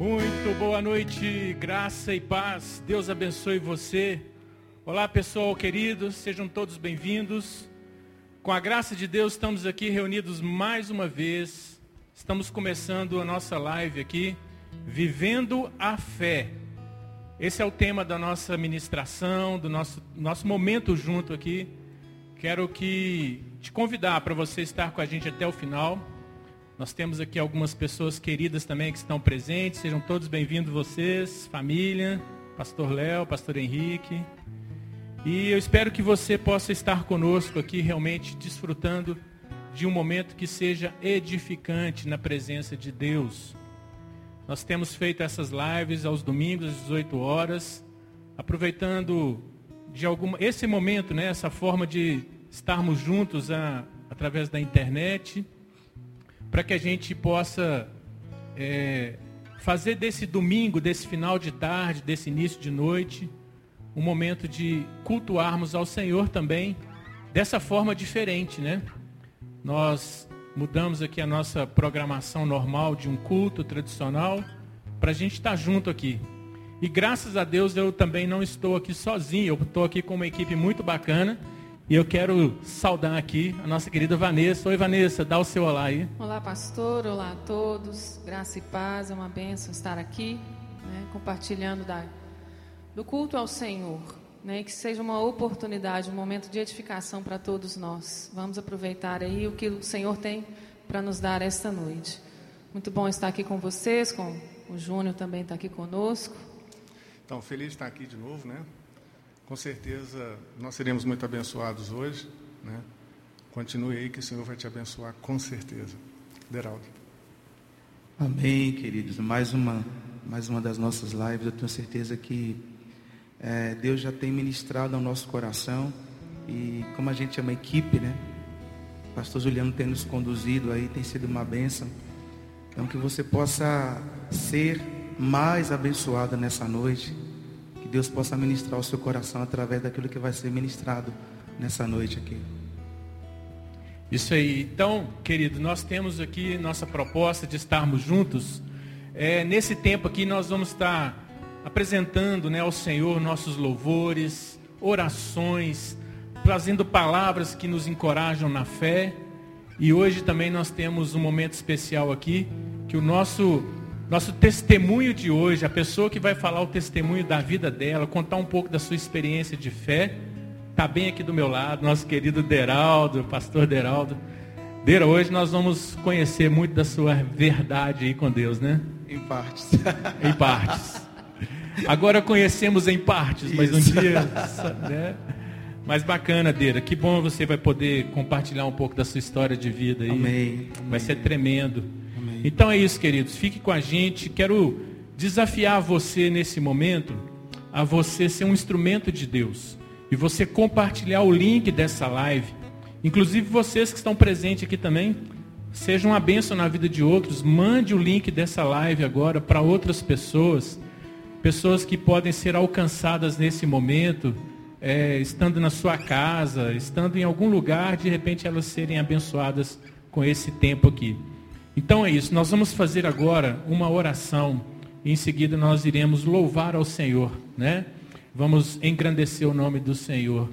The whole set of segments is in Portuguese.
Muito boa noite, graça e paz. Deus abençoe você. Olá, pessoal querido, sejam todos bem-vindos. Com a graça de Deus, estamos aqui reunidos mais uma vez. Estamos começando a nossa live aqui, Vivendo a Fé. Esse é o tema da nossa ministração, do nosso, nosso momento junto aqui. Quero que te convidar para você estar com a gente até o final. Nós temos aqui algumas pessoas queridas também que estão presentes. Sejam todos bem-vindos vocês, família, pastor Léo, pastor Henrique. E eu espero que você possa estar conosco aqui realmente desfrutando de um momento que seja edificante na presença de Deus. Nós temos feito essas lives aos domingos às 18 horas, aproveitando de alguma esse momento, né, essa forma de estarmos juntos a, através da internet para que a gente possa é, fazer desse domingo, desse final de tarde, desse início de noite, um momento de cultuarmos ao Senhor também, dessa forma diferente, né? Nós mudamos aqui a nossa programação normal de um culto tradicional para a gente estar junto aqui. E graças a Deus eu também não estou aqui sozinho, eu estou aqui com uma equipe muito bacana e eu quero saudar aqui a nossa querida Vanessa. Oi, Vanessa, dá o seu olá aí. Olá, pastor. Olá a todos. Graça e paz. É uma bênção estar aqui, né, compartilhando da, do culto ao Senhor. Né, que seja uma oportunidade, um momento de edificação para todos nós. Vamos aproveitar aí o que o Senhor tem para nos dar esta noite. Muito bom estar aqui com vocês, com o Júnior também está aqui conosco. Então, feliz de estar aqui de novo, né? Com certeza nós seremos muito abençoados hoje. Né? Continue aí que o Senhor vai te abençoar com certeza. Deraldo. Amém, queridos. Mais uma, mais uma das nossas lives. Eu tenho certeza que é, Deus já tem ministrado ao nosso coração. E como a gente é uma equipe, né? Pastor Juliano tem nos conduzido aí, tem sido uma bênção. Então que você possa ser mais abençoado nessa noite Deus possa ministrar o seu coração através daquilo que vai ser ministrado nessa noite aqui. Isso aí. Então, querido, nós temos aqui nossa proposta de estarmos juntos. É, nesse tempo aqui nós vamos estar apresentando né, ao Senhor nossos louvores, orações, trazendo palavras que nos encorajam na fé. E hoje também nós temos um momento especial aqui, que o nosso nosso testemunho de hoje, a pessoa que vai falar o testemunho da vida dela, contar um pouco da sua experiência de fé, está bem aqui do meu lado, nosso querido Deraldo, pastor Deraldo. Dera, hoje nós vamos conhecer muito da sua verdade aí com Deus, né? Em partes. em partes. Agora conhecemos em partes, mas um dia. Né? Mas bacana, Deira. Que bom você vai poder compartilhar um pouco da sua história de vida aí. Amém. Vai ser tremendo. Então é isso, queridos. Fique com a gente. Quero desafiar você nesse momento a você ser um instrumento de Deus e você compartilhar o link dessa live. Inclusive vocês que estão presentes aqui também, sejam uma bênção na vida de outros. Mande o link dessa live agora para outras pessoas, pessoas que podem ser alcançadas nesse momento, é, estando na sua casa, estando em algum lugar, de repente elas serem abençoadas com esse tempo aqui. Então é isso, nós vamos fazer agora uma oração. E em seguida nós iremos louvar ao Senhor, né? Vamos engrandecer o nome do Senhor.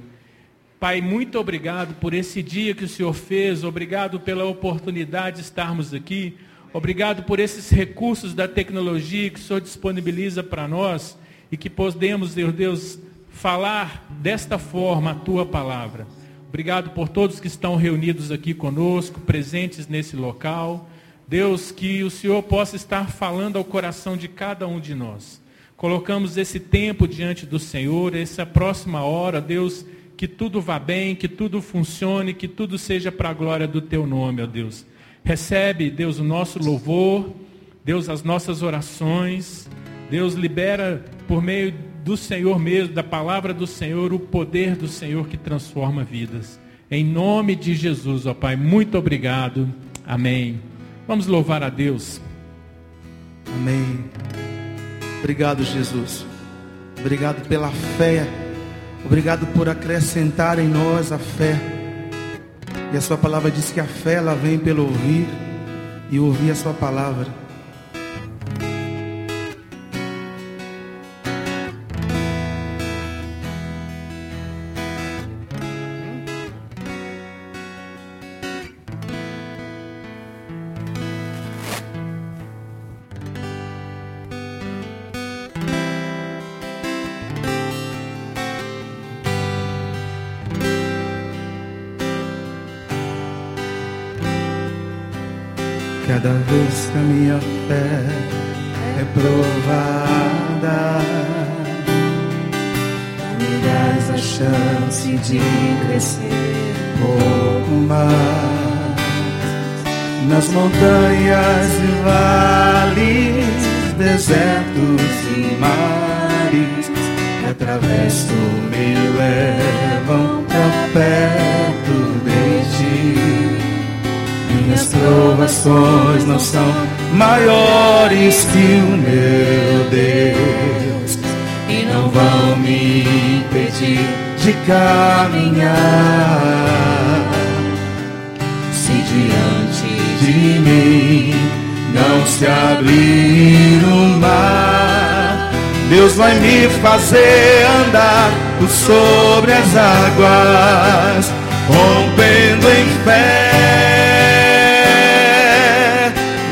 Pai, muito obrigado por esse dia que o Senhor fez, obrigado pela oportunidade de estarmos aqui, obrigado por esses recursos da tecnologia que o Senhor disponibiliza para nós e que podemos, Deus, Deus, falar desta forma a tua palavra. Obrigado por todos que estão reunidos aqui conosco, presentes nesse local. Deus, que o Senhor possa estar falando ao coração de cada um de nós. Colocamos esse tempo diante do Senhor, essa próxima hora, Deus, que tudo vá bem, que tudo funcione, que tudo seja para a glória do teu nome, ó Deus. Recebe, Deus, o nosso louvor, Deus, as nossas orações. Deus, libera por meio do Senhor mesmo, da palavra do Senhor, o poder do Senhor que transforma vidas. Em nome de Jesus, ó Pai, muito obrigado. Amém. Vamos louvar a Deus. Amém. Obrigado, Jesus. Obrigado pela fé. Obrigado por acrescentar em nós a fé. E a sua palavra diz que a fé ela vem pelo ouvir e ouvir a sua palavra. Cada vez que a minha fé é provada, me dás a chance de crescer pouco mais nas montanhas e vales, desertos e mares que atravesso me levam pra perto de ti. Minhas provações não são maiores que o meu Deus e não vão me impedir de caminhar. Se diante de mim não se abrir o mar, Deus vai me fazer andar por sobre as águas, rompendo em fé.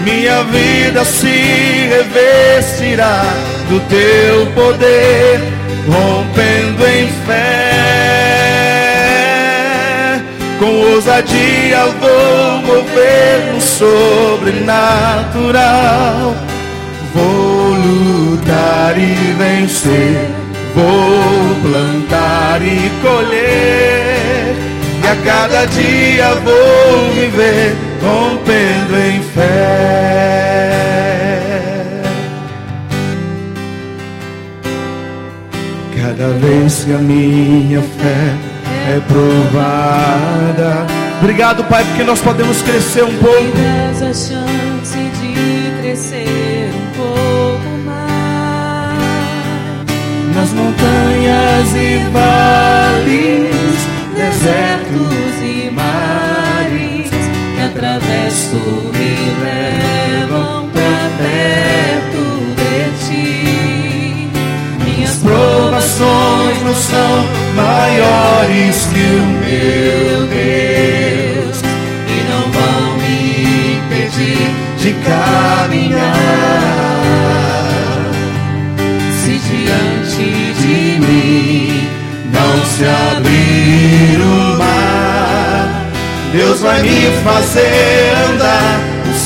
Minha vida se revestirá do teu poder, rompendo em fé. Com ousadia vou mover no sobrenatural. Vou lutar e vencer, vou plantar e colher. E a cada dia vou viver rompendo em fé. Cada vez que a minha fé é provada. Obrigado, Pai, porque nós podemos crescer um pouco. Me a chance de crescer um pouco mais. Nas montanhas e vales, desertos e mares atravesso me levam pra perto de ti. Minhas provações não são maiores que o meu Deus e não vão me impedir de caminhar. se diante de mim Não se abrir o Deus vai me fazer andar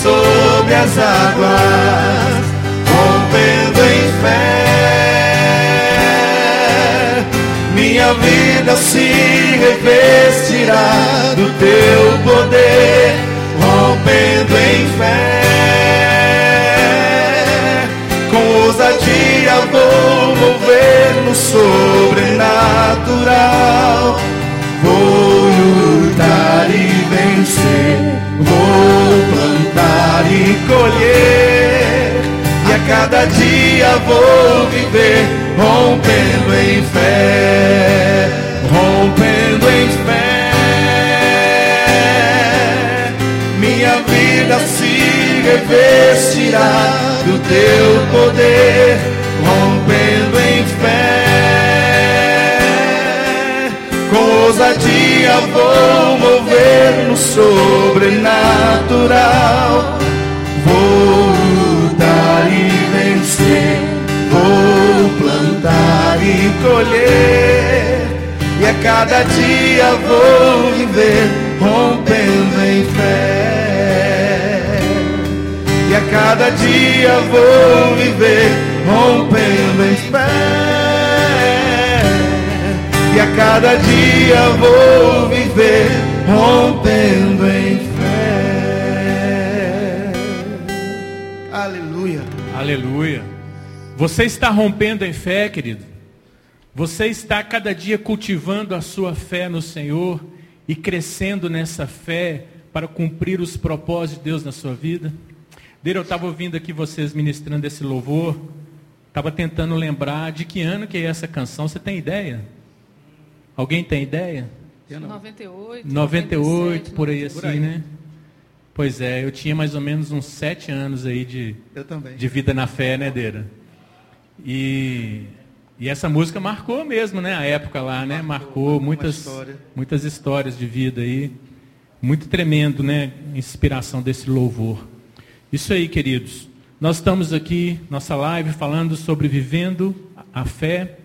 sobre as águas, rompendo em fé. Minha vida se revestirá do teu poder, rompendo em fé. Com ousadia vou mover no sobrenatural. Vou plantar e colher. E a cada dia vou viver rompendo em fé, rompendo em fé. Minha vida se revestirá do teu poder, rompendo em fé. Com ousadia vou mover no sobrenatural. Vou lutar e vencer, vou plantar e colher. E a cada dia vou viver rompendo em fé. E a cada dia vou viver rompendo em fé. Cada dia vou viver rompendo em fé. Aleluia. Aleluia. Você está rompendo em fé, querido? Você está cada dia cultivando a sua fé no Senhor e crescendo nessa fé para cumprir os propósitos de Deus na sua vida? Dele, eu estava ouvindo aqui vocês ministrando esse louvor, estava tentando lembrar de que ano que é essa canção. Você tem ideia? Alguém tem ideia? 98. 98, por aí assim, Por aí. né? Pois é, eu tinha mais ou menos uns sete anos aí de, Eu também. de vida na fé, né, Deira? E, e essa música marcou mesmo, né? A época lá, né? Marcou, marcou muitas, história. muitas histórias de vida aí. Muito tremendo, né? Inspiração desse louvor. Isso aí, queridos. Nós estamos aqui, nossa live, falando sobre vivendo a fé.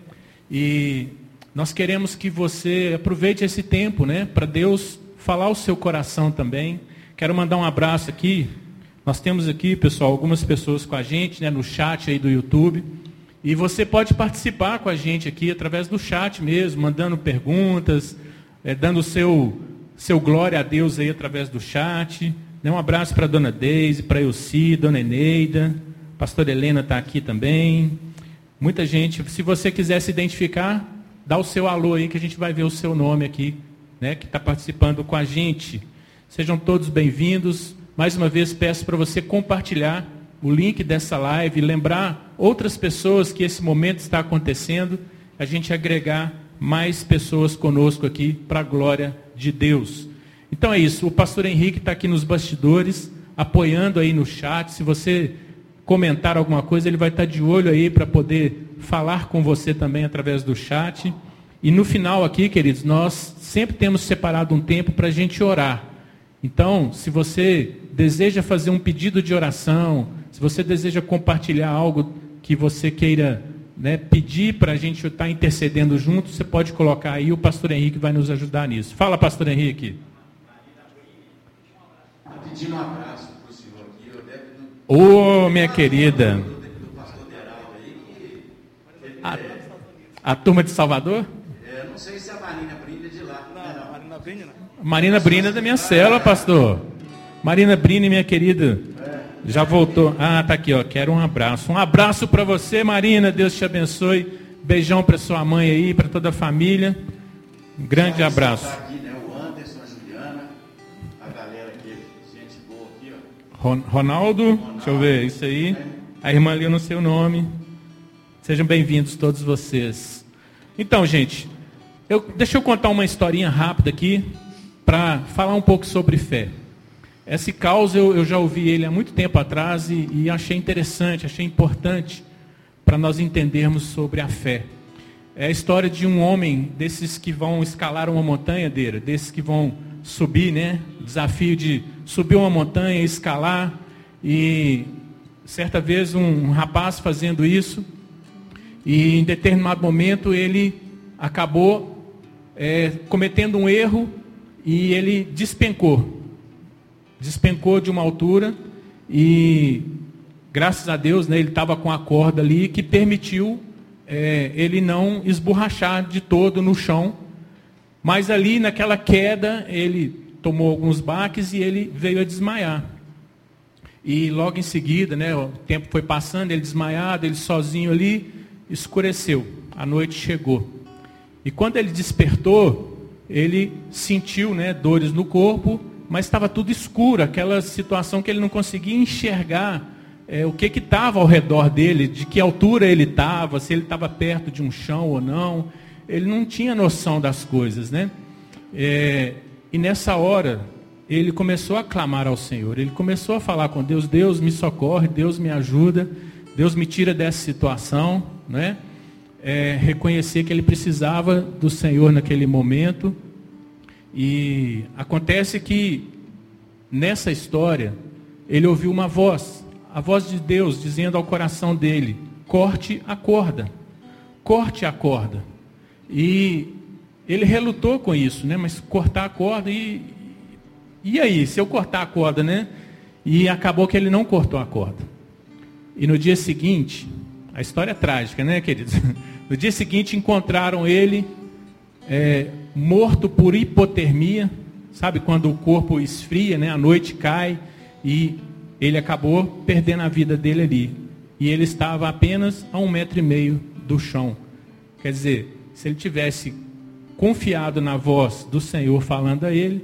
E nós queremos que você aproveite esse tempo, né? Para Deus falar o seu coração também. Quero mandar um abraço aqui Nós temos aqui, pessoal, algumas pessoas com a gente, né, no chat aí do YouTube. E você pode participar com a gente aqui através do chat mesmo, mandando perguntas, é, dando seu, seu glória a Deus aí através do chat. Um abraço para a dona Deise, para Elci, dona Eneida, pastor Helena está aqui também. Muita gente, se você quiser se identificar, dá o seu alô aí que a gente vai ver o seu nome aqui, né, que está participando com a gente. Sejam todos bem-vindos. Mais uma vez peço para você compartilhar o link dessa live, lembrar outras pessoas que esse momento está acontecendo, a gente agregar mais pessoas conosco aqui para a glória de Deus. Então é isso, o pastor Henrique está aqui nos bastidores, apoiando aí no chat. Se você comentar alguma coisa, ele vai estar de olho aí para poder falar com você também através do chat. E no final aqui, queridos, nós sempre temos separado um tempo para a gente orar. Então, se você deseja fazer um pedido de oração, se você deseja compartilhar algo que você queira né, pedir para a gente estar intercedendo junto, você pode colocar aí, o pastor Henrique vai nos ajudar nisso. Fala, pastor Henrique. Pedindo um abraço para o senhor aqui, eu deve... Ô, oh, minha querida. A, a turma de Salvador? É, não sei se a Marina Brinda é de lá. Não, não. Marina Brinda não. Marina Brinda é da minha cela, pastor. Marina Brinda, minha querida. Já voltou. Ah, tá aqui, ó. Quero um abraço. Um abraço para você, Marina. Deus te abençoe. Beijão para sua mãe aí, para toda a família. Um grande abraço. Ronaldo, deixa eu ver, isso aí. A irmã ali, eu não sei o nome. Sejam bem-vindos todos vocês. Então, gente, eu, deixa eu contar uma historinha rápida aqui para falar um pouco sobre fé. Esse caos eu, eu já ouvi ele há muito tempo atrás e, e achei interessante, achei importante para nós entendermos sobre a fé. É a história de um homem desses que vão escalar uma montanha, Deira, desses que vão subir, né? Desafio de subir uma montanha, escalar. E certa vez um, rapaz fazendo isso, e em determinado momento ele acabou é, cometendo um erro e ele despencou despencou de uma altura e, graças a Deus, né, ele estava com a corda ali que permitiu é, ele não esborrachar de todo no chão. Mas ali, naquela queda, ele tomou alguns baques e ele veio a desmaiar. E logo em seguida, né, o tempo foi passando, ele desmaiado, ele sozinho ali, escureceu. A noite chegou. E quando ele despertou, ele sentiu né, dores no corpo mas estava tudo escuro, aquela situação que ele não conseguia enxergar é, o que estava ao redor dele, de que altura ele estava, se ele estava perto de um chão ou não. Ele não tinha noção das coisas, né? É, e nessa hora, ele começou a clamar ao Senhor, ele começou a falar com Deus: Deus me socorre, Deus me ajuda, Deus me tira dessa situação, né? É, reconhecer que ele precisava do Senhor naquele momento e acontece que nessa história ele ouviu uma voz, a voz de Deus dizendo ao coração dele: corte a corda, corte a corda. E ele relutou com isso, né? Mas cortar a corda e e aí, se eu cortar a corda, né? E acabou que ele não cortou a corda. E no dia seguinte, a história é trágica, né, queridos? No dia seguinte encontraram ele é, morto por hipotermia, sabe quando o corpo esfria, né? A noite cai e ele acabou perdendo a vida dele ali. E ele estava apenas a um metro e meio do chão. Quer dizer, se ele tivesse confiado na voz do Senhor falando a ele,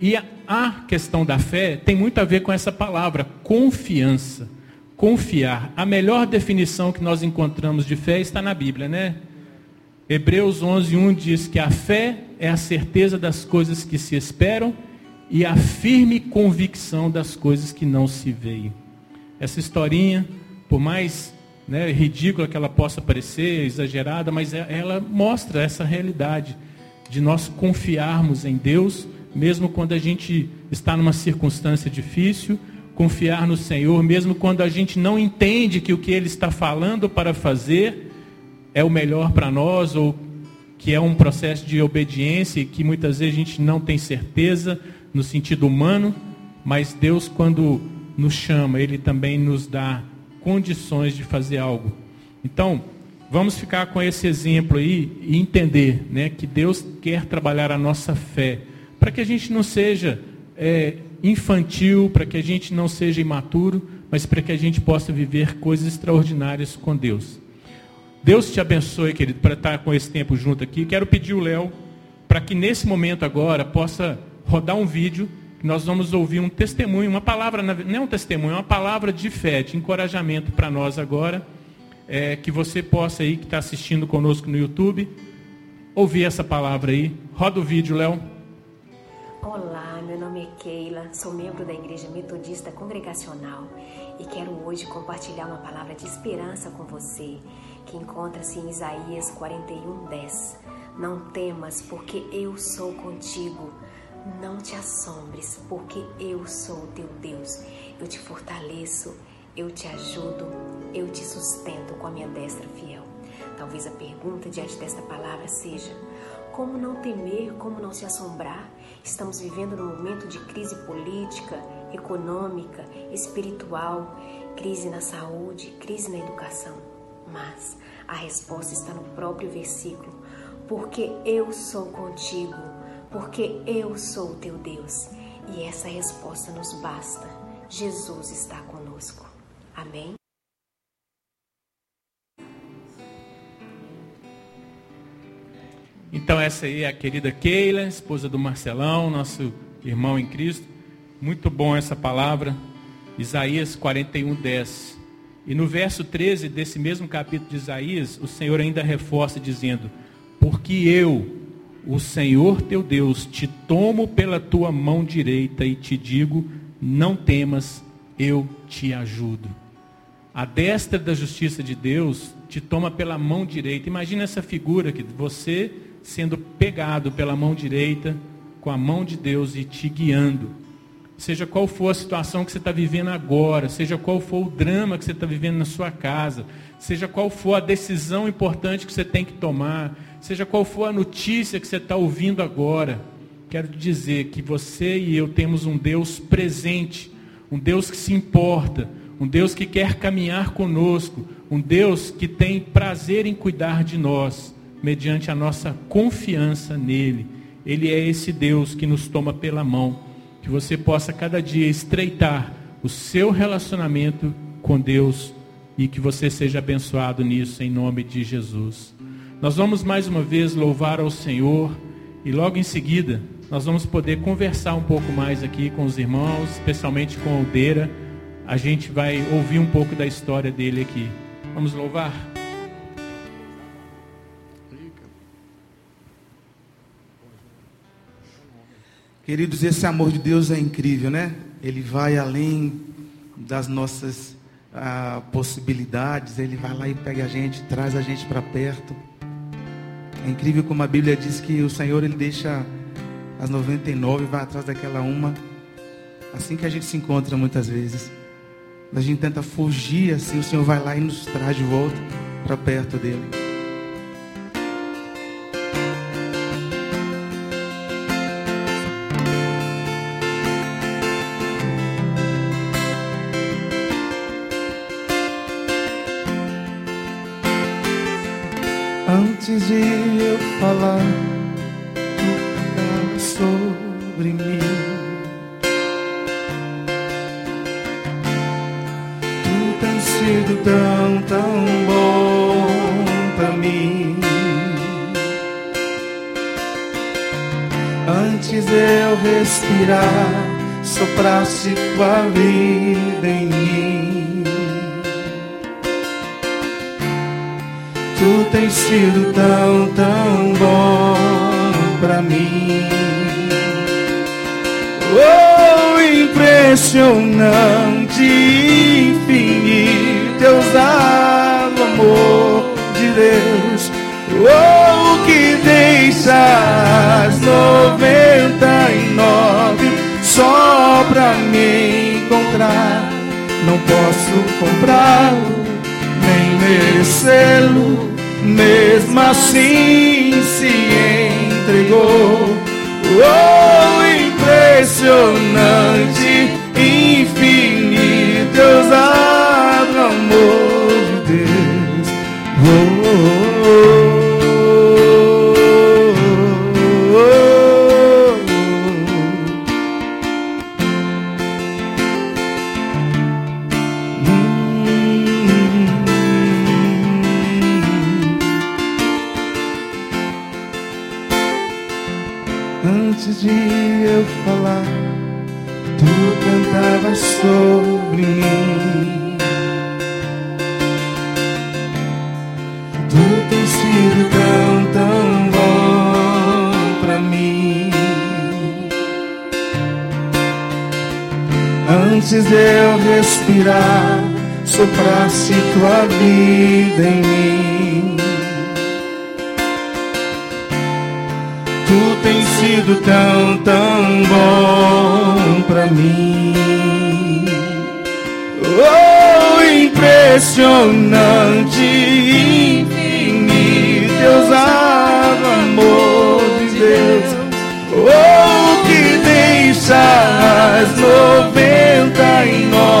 e a questão da fé tem muito a ver com essa palavra, confiança. Confiar. A melhor definição que nós encontramos de fé está na Bíblia, né? Hebreus 11, 1 diz que a fé é a certeza das coisas que se esperam e a firme convicção das coisas que não se veem. Essa historinha, por mais né, ridícula que ela possa parecer, exagerada, mas é, ela mostra essa realidade de nós confiarmos em Deus, mesmo quando a gente está numa circunstância difícil, confiar no Senhor, mesmo quando a gente não entende que o que Ele está falando para fazer é o melhor para nós ou que é um processo de obediência que muitas vezes a gente não tem certeza no sentido humano, mas Deus quando nos chama, Ele também nos dá condições de fazer algo. Então, vamos ficar com esse exemplo aí e entender né, que Deus quer trabalhar a nossa fé, para que a gente não seja é, infantil, para que a gente não seja imaturo, mas para que a gente possa viver coisas extraordinárias com Deus. Deus te abençoe, querido, para estar com esse tempo junto aqui. Quero pedir o Léo para que nesse momento agora possa rodar um vídeo nós vamos ouvir um testemunho, uma palavra, não é um testemunho, é uma palavra de fé, de encorajamento para nós agora, é, que você possa aí, que está assistindo conosco no YouTube, ouvir essa palavra aí. Roda o vídeo, Léo. Olá, meu nome é Keila, sou membro da Igreja Metodista Congregacional e quero hoje compartilhar uma palavra de esperança com você, que encontra-se em Isaías 41:10. Não temas, porque eu sou contigo. Não te assombres, porque eu sou o teu Deus. Eu te fortaleço, eu te ajudo, eu te sustento com a minha destra fiel. Talvez a pergunta diante desta palavra seja: como não temer, como não se assombrar? Estamos vivendo num momento de crise política, econômica, espiritual, crise na saúde, crise na educação. Mas a resposta está no próprio versículo: porque eu sou contigo porque eu sou o teu Deus. E essa resposta nos basta. Jesus está conosco. Amém? Então essa aí é a querida Keila, esposa do Marcelão, nosso irmão em Cristo. Muito bom essa palavra. Isaías 41, 10. E no verso 13 desse mesmo capítulo de Isaías, o Senhor ainda reforça dizendo: Porque eu, o Senhor teu Deus, te tomo pela tua mão direita e te digo: não temas, eu te ajudo. A destra da justiça de Deus te toma pela mão direita. Imagina essa figura que você sendo pegado pela mão direita, com a mão de Deus e te guiando. Seja qual for a situação que você está vivendo agora, seja qual for o drama que você está vivendo na sua casa, seja qual for a decisão importante que você tem que tomar, seja qual for a notícia que você está ouvindo agora, quero dizer que você e eu temos um Deus presente, um Deus que se importa, um Deus que quer caminhar conosco, um Deus que tem prazer em cuidar de nós, mediante a nossa confiança nele. Ele é esse Deus que nos toma pela mão, que você possa cada dia estreitar o seu relacionamento com Deus e que você seja abençoado nisso em nome de Jesus. Nós vamos mais uma vez louvar ao Senhor e logo em seguida nós vamos poder conversar um pouco mais aqui com os irmãos, especialmente com a Aldeira. A gente vai ouvir um pouco da história dele aqui. Vamos louvar? Queridos, esse amor de Deus é incrível, né? Ele vai além das nossas ah, possibilidades, ele vai lá e pega a gente, traz a gente para perto. É incrível como a Bíblia diz que o Senhor ele deixa as 99 e vai atrás daquela uma. Assim que a gente se encontra muitas vezes. A gente tenta fugir assim, o Senhor vai lá e nos traz de volta para perto dele. Antes de eu falar, tu fala sobre mim. Tu tens sido tão, tão bom pra mim. Antes eu respirar, sopraste tua vida sido tão, tão bom pra mim. Oh, impressionante, infinito, ousado amor de Deus. Oh, que deixas noventa e nove só pra me encontrar. Não posso comprá-lo nem merecê-lo, mesmo assim se entregou. Oh, impressionante, respirar, soprasse tua vida em mim. Tu tens sido tão, tão bom pra mim. Oh, impressionante, infinito, ousado amor de Deus. Oh, que deixa as noventa e nove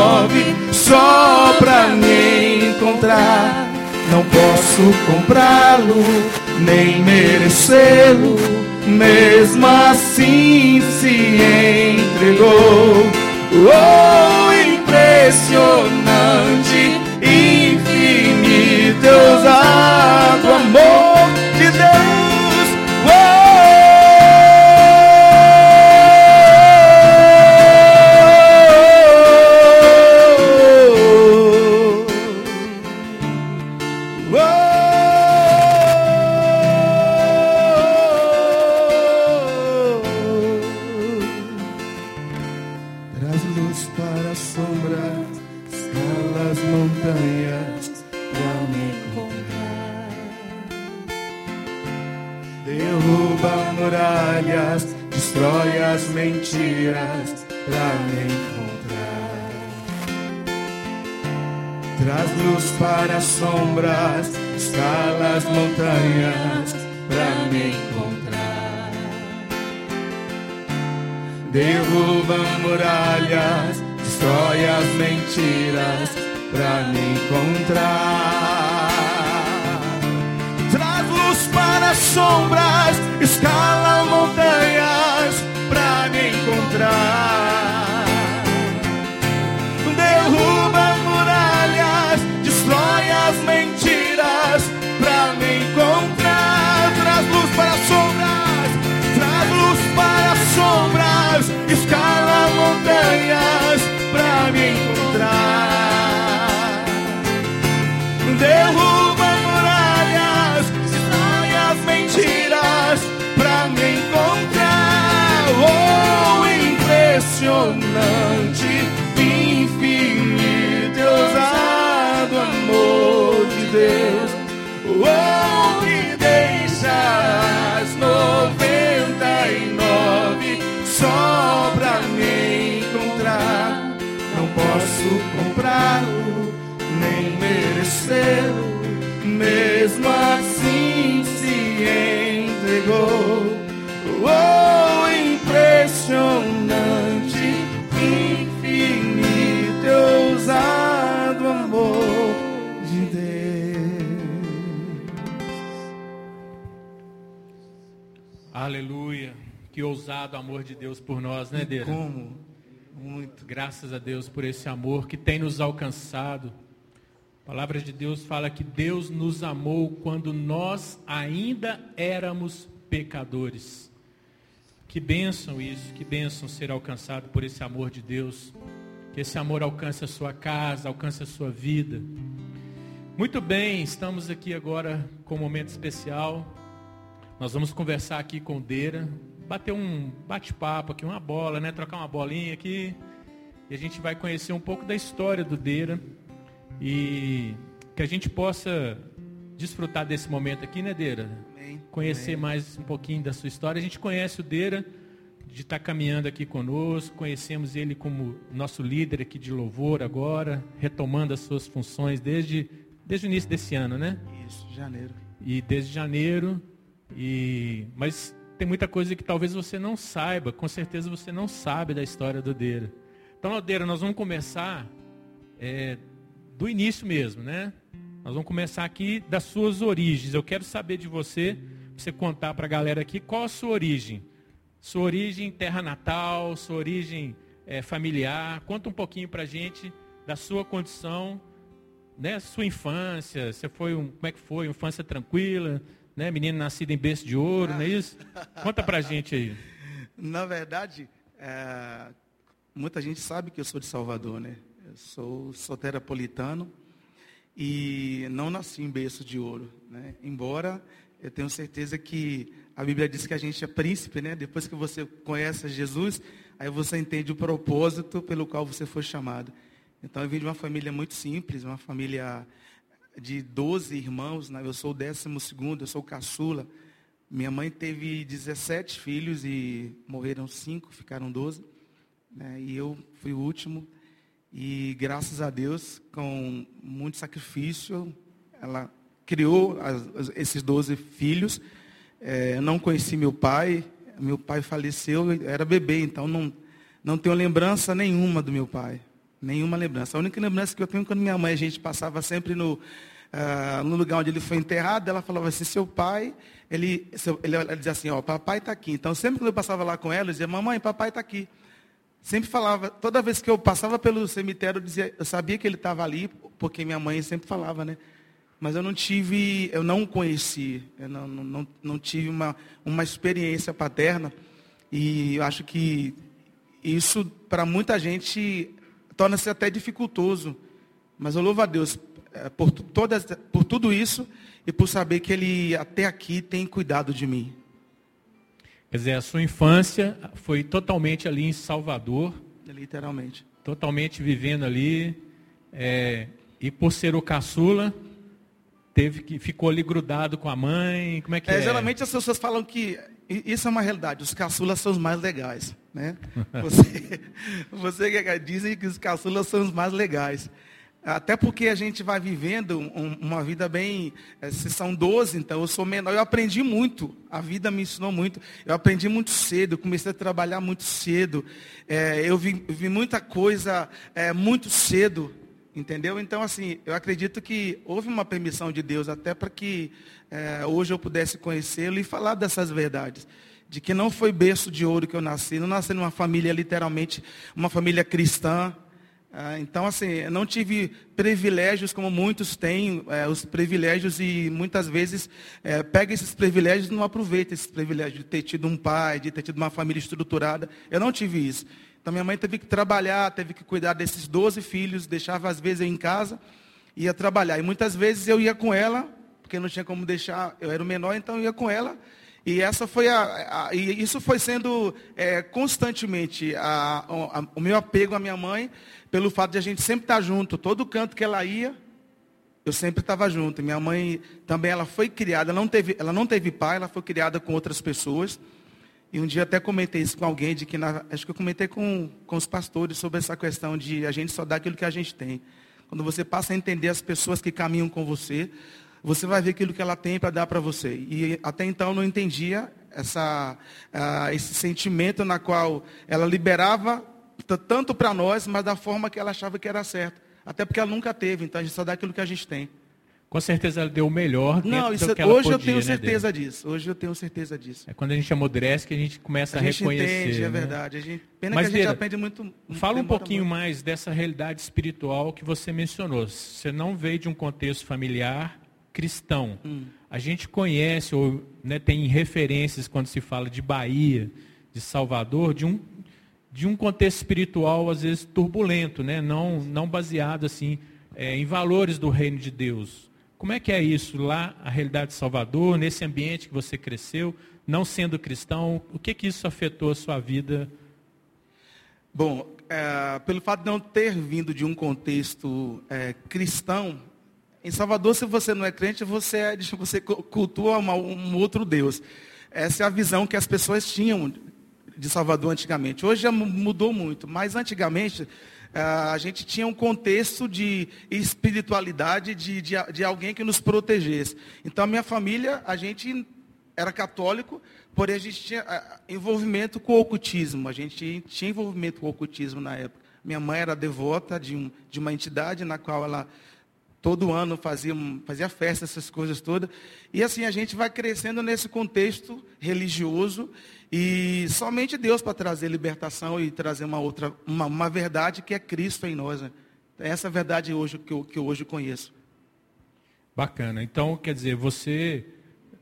posso comprá-lo, nem merecê-lo mesmo assim se entregou. Oh, impressionante, Graças a Deus por esse amor que tem nos alcançado. A palavra de Deus fala que Deus nos amou quando nós ainda éramos pecadores. Que bênção isso, que bênção ser alcançado por esse amor de Deus. Que esse amor alcance a sua casa, alcance a sua vida. Muito bem, estamos aqui agora com um momento especial. Nós vamos conversar aqui com Deira, bater um bate-papo aqui, uma bola, né? Trocar uma bolinha aqui. E a gente vai conhecer um pouco da história do Deira. E que a gente possa desfrutar desse momento aqui, né, Deira? Amém. Conhecer Amém. mais um pouquinho da sua história. A gente conhece o Deira de estar caminhando aqui conosco, conhecemos ele como nosso líder aqui de louvor agora, retomando as suas funções desde, desde o início desse ano, né? Isso, janeiro. e desde janeiro. E mas tem muita coisa que talvez você não saiba, com certeza você não sabe da história do Deira. Então, Aldeira, nós vamos começar é, do início mesmo, né? Nós vamos começar aqui das suas origens. Eu quero saber de você, pra você contar para a galera aqui qual a sua origem. Sua origem terra natal, sua origem é, familiar. Conta um pouquinho para a gente da sua condição, né? Sua infância. Você foi um, como é que foi? Infância tranquila, né? Menino nascido em berço de ouro, não é isso? Conta para a gente aí. Na verdade, é, muita gente sabe que eu sou de Salvador, né? Eu sou soterapolitano e não nasci em berço de ouro, né? Embora eu tenho certeza que a Bíblia diz que a gente é príncipe, né? Depois que você conhece Jesus, aí você entende o propósito pelo qual você foi chamado. Então eu vim de uma família muito simples, uma família de 12 irmãos, né? eu sou o décimo segundo, eu sou caçula. Minha mãe teve 17 filhos e morreram cinco, ficaram 12. Né? E eu fui o último. E graças a Deus, com muito sacrifício, ela criou as, esses 12 filhos. É, eu não conheci meu pai, meu pai faleceu, eu era bebê, então não, não tenho lembrança nenhuma do meu pai. Nenhuma lembrança. A única lembrança que eu tenho é quando minha mãe, a gente passava sempre no, uh, no lugar onde ele foi enterrado, ela falava assim, seu pai, ele, seu, ele, ela dizia assim, ó, papai está aqui. Então sempre quando eu passava lá com ela, eu dizia, mamãe, papai está aqui. Sempre falava, toda vez que eu passava pelo cemitério, eu, dizia, eu sabia que ele estava ali, porque minha mãe sempre falava, né? Mas eu não tive, eu não conheci, eu não, não, não tive uma, uma experiência paterna. E eu acho que isso, para muita gente, torna-se até dificultoso. Mas eu louvo a Deus é, por, todas, por tudo isso e por saber que Ele até aqui tem cuidado de mim. Quer dizer, a sua infância foi totalmente ali em Salvador. Literalmente. Totalmente vivendo ali. É, e por ser o caçula, teve que ficou ali grudado com a mãe. Como é que é? é? Geralmente as pessoas falam que isso é uma realidade. Os caçulas são os mais legais. Né? Você, você dizem que os caçulas são os mais legais. Até porque a gente vai vivendo um, uma vida bem. Eh, se são 12, então eu sou menor. Eu aprendi muito. A vida me ensinou muito. Eu aprendi muito cedo. Comecei a trabalhar muito cedo. É, eu vi, vi, muita coisa é, muito cedo. Entendeu? Então, assim, eu acredito que houve uma permissão de Deus até para que é, hoje eu pudesse conhecê-lo e falar dessas verdades. De que não foi berço de ouro que eu nasci, não nasci numa família, literalmente, uma família cristã. É, então, assim, eu não tive privilégios como muitos têm, é, os privilégios, e muitas vezes é, pega esses privilégios e não aproveita esses privilégios de ter tido um pai, de ter tido uma família estruturada. Eu não tive isso. Então, minha mãe teve que trabalhar, teve que cuidar desses 12 filhos, deixava às vezes eu em casa, ia trabalhar. E muitas vezes eu ia com ela porque não tinha como deixar, eu era o menor, então eu ia com ela. E essa foi a, a e isso foi sendo é, constantemente a, a, o meu apego à minha mãe, pelo fato de a gente sempre estar junto. Todo canto que ela ia, eu sempre estava junto. Minha mãe também ela foi criada, não teve, ela não teve pai, ela foi criada com outras pessoas. E um dia até comentei isso com alguém, de que na, acho que eu comentei com, com os pastores sobre essa questão de a gente só dar aquilo que a gente tem. Quando você passa a entender as pessoas que caminham com você, você vai ver aquilo que ela tem para dar para você. E até então eu não entendia essa, uh, esse sentimento na qual ela liberava tanto para nós, mas da forma que ela achava que era certo. Até porque ela nunca teve, então a gente só dá aquilo que a gente tem. Com certeza ela deu o melhor. Não, isso, que ela hoje podia, eu tenho né, certeza disso. Hoje eu tenho certeza disso. É quando a gente amadurece que a gente começa a, a gente reconhecer. Entende, é né? verdade. A gente, pena Mas, que a gente Deira, aprende muito. Fala um pouquinho muito. mais dessa realidade espiritual que você mencionou. Você não veio de um contexto familiar cristão. Hum. A gente conhece ou né, tem referências quando se fala de Bahia, de Salvador, de um, de um contexto espiritual às vezes turbulento, né? não, não baseado assim é, em valores do reino de Deus. Como é que é isso lá, a realidade de Salvador, nesse ambiente que você cresceu, não sendo cristão? O que que isso afetou a sua vida? Bom, é, pelo fato de não ter vindo de um contexto é, cristão, em Salvador, se você não é crente, você, é, você cultua um outro Deus. Essa é a visão que as pessoas tinham de Salvador antigamente. Hoje já mudou muito, mas antigamente ah, a gente tinha um contexto de espiritualidade, de, de, de alguém que nos protegesse. Então, a minha família, a gente era católico, porém a gente tinha ah, envolvimento com o ocultismo. A gente tinha envolvimento com o ocultismo na época. Minha mãe era devota de, um, de uma entidade na qual ela todo ano fazia, fazia festa, essas coisas todas. E assim a gente vai crescendo nesse contexto religioso e somente Deus para trazer libertação e trazer uma outra, uma, uma verdade que é Cristo em nós. Né? Essa verdade hoje que eu, que eu hoje conheço. Bacana. Então, quer dizer, você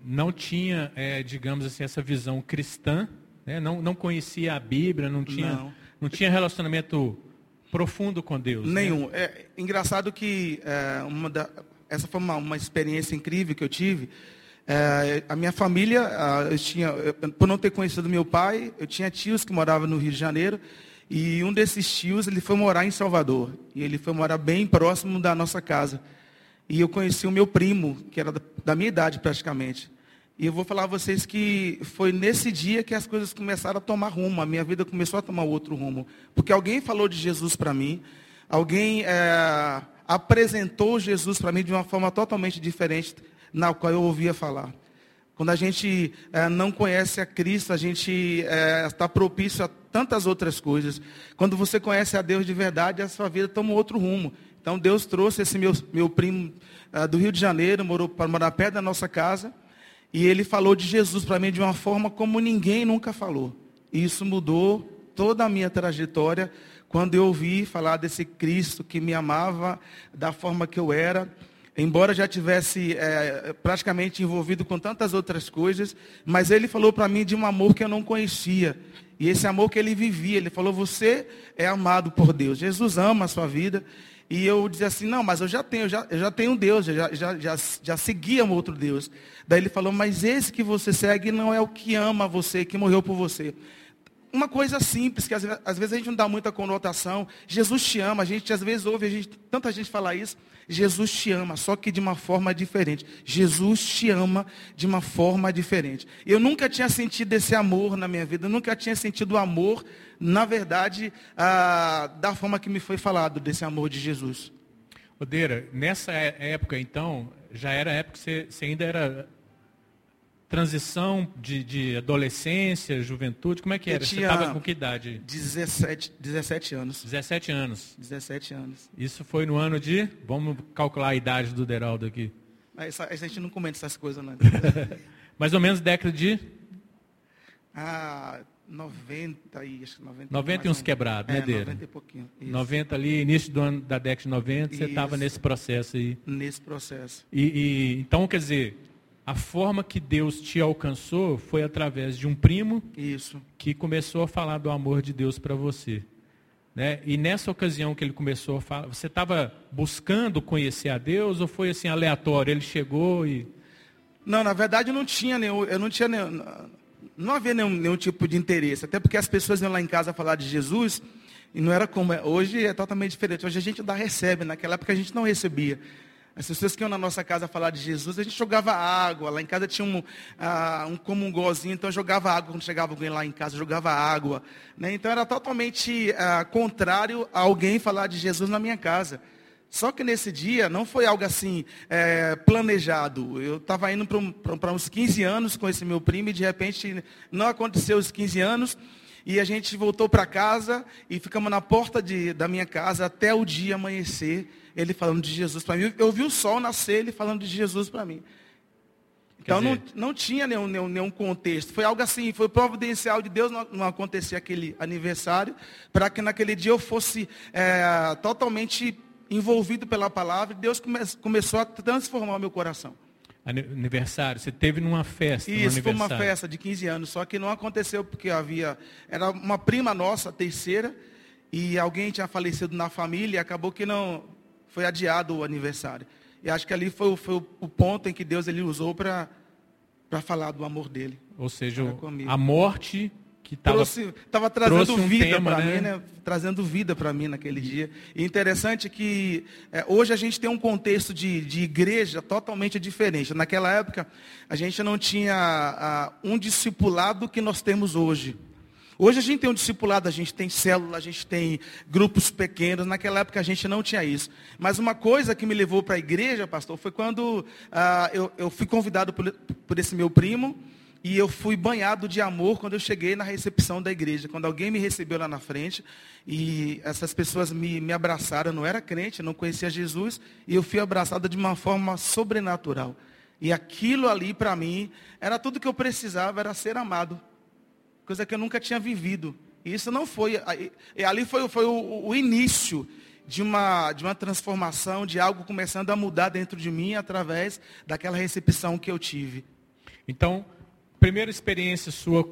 não tinha, é, digamos assim, essa visão cristã, né? não, não conhecia a Bíblia, não tinha. Não. não tinha relacionamento profundo com Deus. Né? Nenhum. Né? É engraçado que é, uma da, essa foi uma, uma experiência incrível que eu tive. É, a minha família, eu tinha, por não ter conhecido meu pai, eu tinha tios que moravam no Rio de Janeiro e um desses tios ele foi morar em Salvador e ele foi morar bem próximo da nossa casa. E eu conheci o meu primo, que era da minha idade praticamente. E eu vou falar a vocês que foi nesse dia que as coisas começaram a tomar rumo, a minha vida começou a tomar outro rumo. Porque alguém falou de Jesus para mim, alguém é, apresentou Jesus para mim de uma forma totalmente diferente na qual eu ouvia falar. Quando a gente é, não conhece a Cristo, a gente é, está propício a tantas outras coisas. Quando você conhece a Deus de verdade, a sua vida toma outro rumo. Então Deus trouxe esse meu, meu primo uh, do Rio de Janeiro, morou para morar perto da nossa casa, e ele falou de Jesus para mim de uma forma como ninguém nunca falou. E isso mudou toda a minha trajetória quando eu ouvi falar desse Cristo que me amava da forma que eu era. Embora já tivesse é, praticamente envolvido com tantas outras coisas, mas ele falou para mim de um amor que eu não conhecia. E esse amor que ele vivia, ele falou: Você é amado por Deus. Jesus ama a sua vida. E eu dizia assim, não, mas eu já tenho, eu já, eu já tenho Deus, já, já, já, já seguia um outro Deus. Daí ele falou, mas esse que você segue não é o que ama você, que morreu por você. Uma coisa simples, que às, às vezes a gente não dá muita conotação. Jesus te ama, a gente às vezes ouve a gente, tanta gente falar isso. Jesus te ama, só que de uma forma diferente. Jesus te ama de uma forma diferente. Eu nunca tinha sentido esse amor na minha vida, eu nunca tinha sentido o amor, na verdade, ah, da forma que me foi falado, desse amor de Jesus. Odeira, nessa é, época então, já era época que você, você ainda era transição de, de, adolescência, juventude, como é que era? Você estava com que idade? 17, 17 anos. 17 anos. 17 anos. Isso foi no ano de, vamos calcular a idade do Deraldo aqui. Mas a gente não comenta essas coisas, não. Mais ou menos década de? Ah, 90 e acho 90. 90 e uns quebrados, né, é, Deira? 90 e pouquinho. Isso. 90 ali, início do ano da década de 90, Isso. você estava nesse processo aí. Nesse processo. E, e, então, quer dizer, a forma que Deus te alcançou foi através de um primo Isso. que começou a falar do amor de Deus para você. Né? E nessa ocasião que ele começou a falar, você estava buscando conhecer a Deus ou foi assim aleatório? Ele chegou e. Não, na verdade não tinha nenhum, eu não tinha nenhum, não havia nenhum, nenhum tipo de interesse, até porque as pessoas iam lá em casa falar de Jesus e não era como é. Hoje é totalmente diferente. Hoje a gente dá recebe, naquela época a gente não recebia. As pessoas que iam na nossa casa falar de Jesus, a gente jogava água. Lá em casa tinha um, uh, um comungozinho, então eu jogava água quando chegava alguém lá em casa, jogava água. Né? Então era totalmente uh, contrário a alguém falar de Jesus na minha casa. Só que nesse dia não foi algo assim é, planejado. Eu estava indo para uns 15 anos com esse meu primo e de repente não aconteceu os 15 anos. E a gente voltou para casa e ficamos na porta de, da minha casa até o dia amanhecer ele falando de Jesus para mim. Eu vi o sol nascer, ele falando de Jesus para mim. Então não, não tinha nenhum, nenhum, nenhum, contexto. Foi algo assim, foi providencial de Deus não, não acontecer aquele aniversário, para que naquele dia eu fosse é, totalmente envolvido pela palavra. E Deus come, começou a transformar o meu coração. Aniversário, você teve numa festa. Isso, foi uma festa de 15 anos, só que não aconteceu porque havia. Era uma prima nossa, terceira, e alguém tinha falecido na família e acabou que não foi adiado o aniversário. E acho que ali foi, foi o ponto em que Deus ele usou para falar do amor dele. Ou seja, a morte que estava trazendo um vida para né? mim, né? trazendo vida para mim naquele dia. E interessante que é, hoje a gente tem um contexto de, de igreja totalmente diferente. Naquela época a gente não tinha um discipulado que nós temos hoje. Hoje a gente tem um discipulado, a gente tem célula, a gente tem grupos pequenos. Naquela época a gente não tinha isso. Mas uma coisa que me levou para a igreja, pastor, foi quando ah, eu, eu, fui convidado por, por esse meu primo. E eu fui banhado de amor quando eu cheguei na recepção da igreja. Quando alguém me recebeu lá na frente. E essas pessoas me, me abraçaram. Eu não era crente, não conhecia Jesus. E eu fui abraçado de uma forma sobrenatural. E aquilo ali para mim era tudo que eu precisava, era ser amado coisa que eu nunca tinha vivido. E isso não foi, ali foi, foi o, o, início de uma, de uma transformação, de algo começando a mudar dentro de mim através daquela recepção que eu tive. Então, primeira experiência sua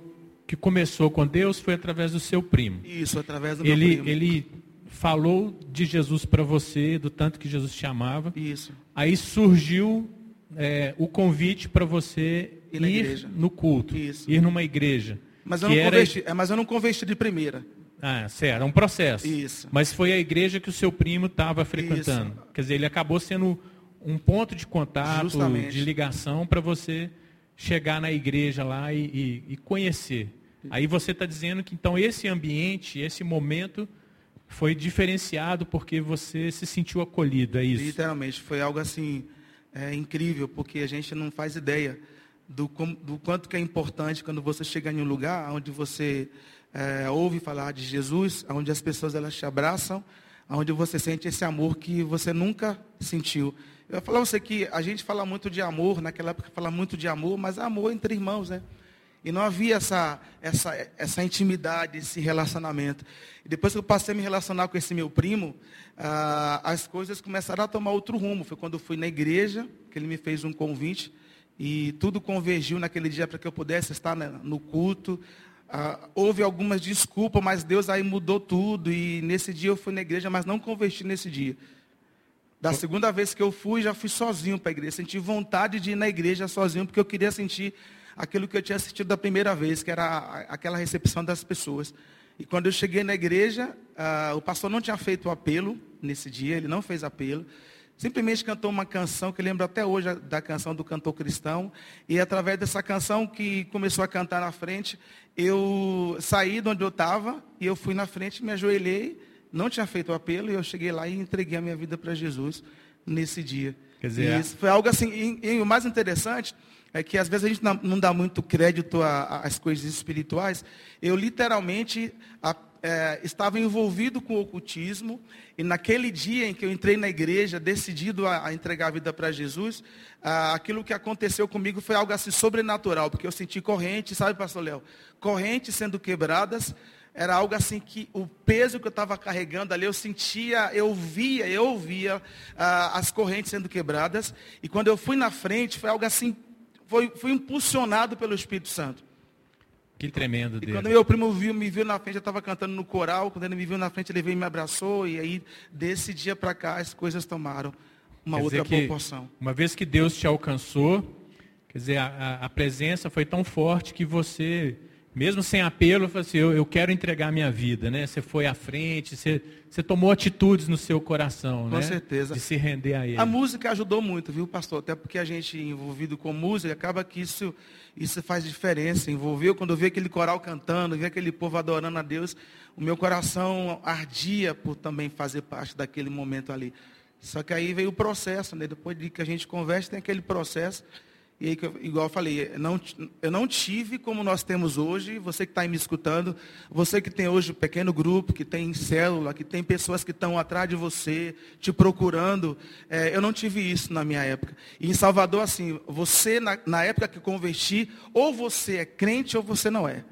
que começou com Deus foi através do seu primo. Isso, através do ele, meu primo. Ele falou de Jesus para você, do tanto que Jesus te amava. Isso. Aí surgiu é, o convite para você ir, ir no culto, Isso. ir numa igreja. Mas eu, não era... converti, é, mas eu não converti de primeira. Ah, certo, é um processo. Isso. Mas foi a igreja que o seu primo estava frequentando. Isso. Quer dizer, ele acabou sendo um ponto de contato, Justamente. de ligação para você chegar na igreja lá e, e, e conhecer. Aí você está dizendo que então esse ambiente, esse momento foi diferenciado porque você se sentiu acolhido, é isso? Literalmente, foi algo assim é, incrível, porque a gente não faz ideia do, do, quanto que é importante quando você chega em um lugar onde você é, ouve falar de Jesus, onde as pessoas elas te abraçam, onde você sente esse amor que você nunca sentiu. Eu vou falar você que a gente fala muito de amor, naquela época fala muito de amor, mas amor entre irmãos, né? E não havia essa, essa, essa intimidade, esse relacionamento. E depois que eu passei a me relacionar com esse meu primo, ah, as coisas começaram a tomar outro rumo. Foi quando eu fui na igreja, que ele me fez um convite, e tudo convergiu naquele dia para que eu pudesse estar no culto. Ah, houve algumas desculpas, mas Deus aí mudou tudo. E nesse dia eu fui na igreja, mas não converti nesse dia. Da segunda vez que eu fui, já fui sozinho para a igreja. Senti vontade de ir na igreja sozinho, porque eu queria sentir aquilo que eu tinha assistido da primeira vez, que era aquela recepção das pessoas. E quando eu cheguei na igreja, uh, o pastor não tinha feito o apelo nesse dia, ele não fez apelo. Simplesmente cantou uma canção que lembro até hoje da canção do cantor cristão. E através dessa canção que começou a cantar na frente, eu saí de onde eu estava e eu fui na frente, me ajoelhei, não tinha feito o apelo e eu cheguei lá e entreguei a minha vida para Jesus nesse dia. Quer dizer, e isso foi algo assim, e, e o mais interessante é que às vezes a gente não dá muito crédito às coisas espirituais. Eu literalmente a, é, estava envolvido com o ocultismo, e naquele dia em que eu entrei na igreja, decidido a, a entregar a vida para Jesus, aquilo que aconteceu comigo foi algo assim sobrenatural, porque eu senti correntes, sabe, pastor Léo? Correntes sendo quebradas, era algo assim que o peso que eu estava carregando ali, eu sentia, eu via, eu ouvia ah, as correntes sendo quebradas. E quando eu fui na frente, foi algo assim foi, fui impulsionado pelo Espírito Santo. Que tremendo Deus. E quando meu primo viu, me viu na frente, eu estava cantando no coral, quando ele me viu na frente, ele veio e me abraçou, e aí, desse dia para cá, as coisas tomaram uma quer outra proporção. Uma vez que Deus te alcançou, quer dizer, a, a presença foi tão forte que você mesmo sem apelo, assim, eu, eu, quero entregar minha vida, né? Você foi à frente, você, você tomou atitudes no seu coração, com né? certeza. De se render a ele. A música ajudou muito, viu, pastor? Até porque a gente envolvido com música, acaba que isso, isso faz diferença. Envolveu, quando eu vi aquele coral cantando, vi aquele povo adorando a Deus, o meu coração ardia por também fazer parte daquele momento ali. Só que aí veio o processo, né? Depois de que a gente conversa, tem aquele processo. E aí, igual eu falei, não, eu não tive como nós temos hoje, você que está me escutando, você que tem hoje um pequeno grupo, que tem célula, que tem pessoas que estão atrás de você, te procurando, é, eu não tive isso na minha época. E em Salvador, assim, você, na, na época que converti, ou você é crente ou você não é.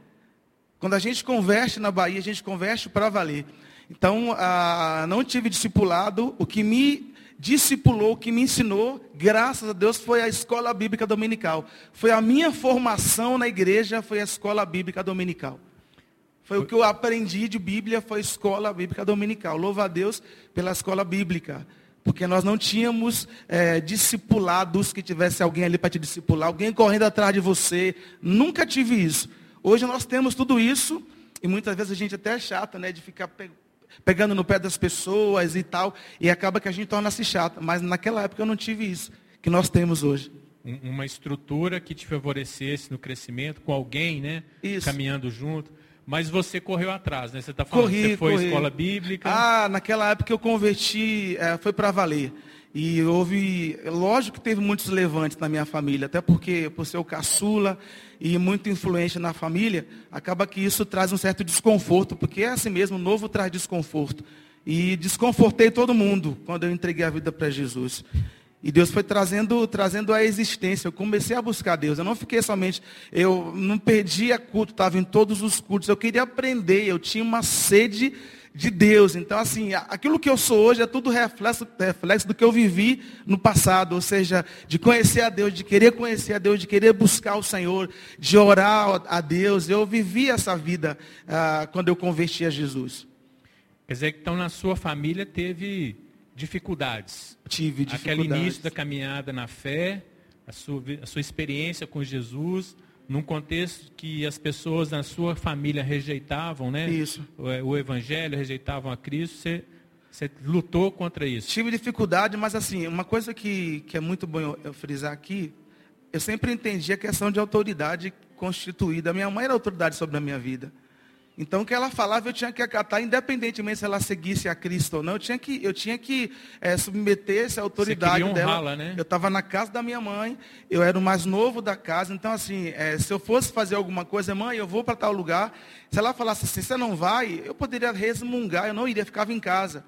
Quando a gente converte na Bahia, a gente converte para valer. Então, ah, não tive discipulado, o que me discipulou, que me ensinou, graças a Deus, foi a escola bíblica dominical. Foi a minha formação na igreja, foi a escola bíblica dominical. Foi o que eu aprendi de Bíblia, foi a escola bíblica dominical. Louva a Deus pela escola bíblica. Porque nós não tínhamos é, discipulados que tivesse alguém ali para te discipular, alguém correndo atrás de você. Nunca tive isso. Hoje nós temos tudo isso, e muitas vezes a gente até é chata, né? De ficar pegando no pé das pessoas e tal, e acaba que a gente torna-se chato. Mas naquela época eu não tive isso que nós temos hoje. Uma estrutura que te favorecesse no crescimento, com alguém, né? Isso. Caminhando junto. Mas você correu atrás, né? Você está falando corri, que você foi corri. à escola bíblica. Ah, naquela época eu converti, é, foi para valer. E houve, lógico que teve muitos levantes na minha família, até porque por ser o caçula e muito influente na família, acaba que isso traz um certo desconforto, porque é assim mesmo, o novo traz desconforto. E desconfortei todo mundo quando eu entreguei a vida para Jesus. E Deus foi trazendo, trazendo a existência. Eu comecei a buscar Deus. Eu não fiquei somente, eu não perdia culto, estava em todos os cultos. Eu queria aprender, eu tinha uma sede de Deus. Então, assim, aquilo que eu sou hoje é tudo reflexo, reflexo do que eu vivi no passado, ou seja, de conhecer a Deus, de querer conhecer a Deus, de querer buscar o Senhor, de orar a Deus. Eu vivi essa vida ah, quando eu converti a Jesus. Quer dizer então na sua família teve dificuldades. Tive dificuldades. Aquele início da caminhada na fé, a sua, a sua experiência com Jesus, num contexto que as pessoas na sua família rejeitavam, né? Isso. O, o evangelho, rejeitavam a Cristo, você, você, lutou contra isso. Tive dificuldade, mas assim, uma coisa que, que é muito bom eu, eu frisar aqui, eu sempre entendi a questão de autoridade constituída. Minha mãe era autoridade sobre a minha vida. Então, o que ela falava, eu tinha que acatar, independentemente se ela seguisse a Cristo ou não. Eu tinha que, eu tinha que é, submeter-se à autoridade dela. Né? Eu estava na casa da minha mãe, eu era o mais novo da casa. Então, assim, é, se eu fosse fazer alguma coisa, mãe, eu vou para tal lugar. Se ela falasse assim, você não vai, eu poderia resmungar, eu não iria, ficava em casa.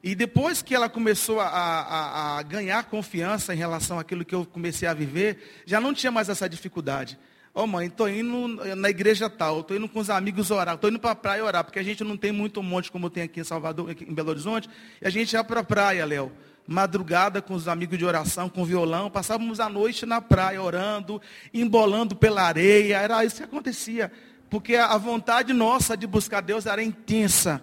E depois que ela começou a, a, a ganhar confiança em relação àquilo que eu comecei a viver, já não tinha mais essa dificuldade. Ô oh, mãe, estou indo na igreja tal, estou indo com os amigos orar, estou indo para a praia orar, porque a gente não tem muito monte como tem aqui em Salvador, aqui em Belo Horizonte, e a gente ia para a praia, Léo. Madrugada com os amigos de oração, com violão, passávamos a noite na praia orando, embolando pela areia, era isso que acontecia. Porque a vontade nossa de buscar Deus era intensa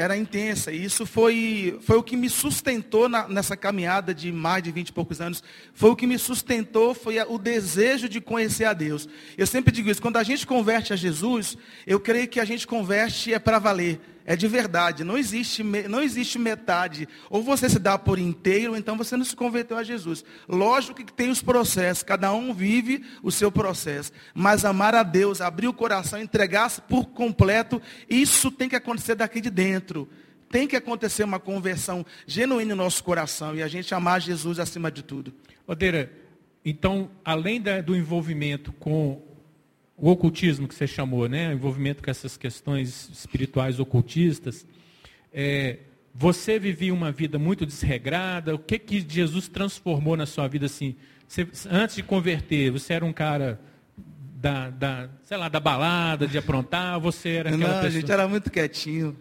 era intensa. E isso foi, foi o que me sustentou na, nessa caminhada de mais de vinte e poucos anos. Foi o que me sustentou, foi o desejo de conhecer a Deus. Eu sempre digo isso, quando a gente converte a Jesus, eu creio que a gente converte é para valer é de verdade. Não existe, não existe metade. Ou você se dá por inteiro, ou então você não se converteu a Jesus. Lógico que tem os processos, cada um vive o seu processo. Mas amar a Deus, abrir o coração, entregar-se por completo, isso tem que acontecer daqui de dentro. Tem que acontecer uma conversão genuína no nosso coração e a gente amar Jesus acima de tudo. Odeira, então, além da, do envolvimento com o ocultismo que você chamou, né? O envolvimento com essas questões espirituais ocultistas. É, você vivia uma vida muito desregrada. O que que Jesus transformou na sua vida assim? Você, antes de converter, você era um cara da, da, sei lá, da balada, de aprontar, você era aquela Não, pessoa... a gente era muito quietinho.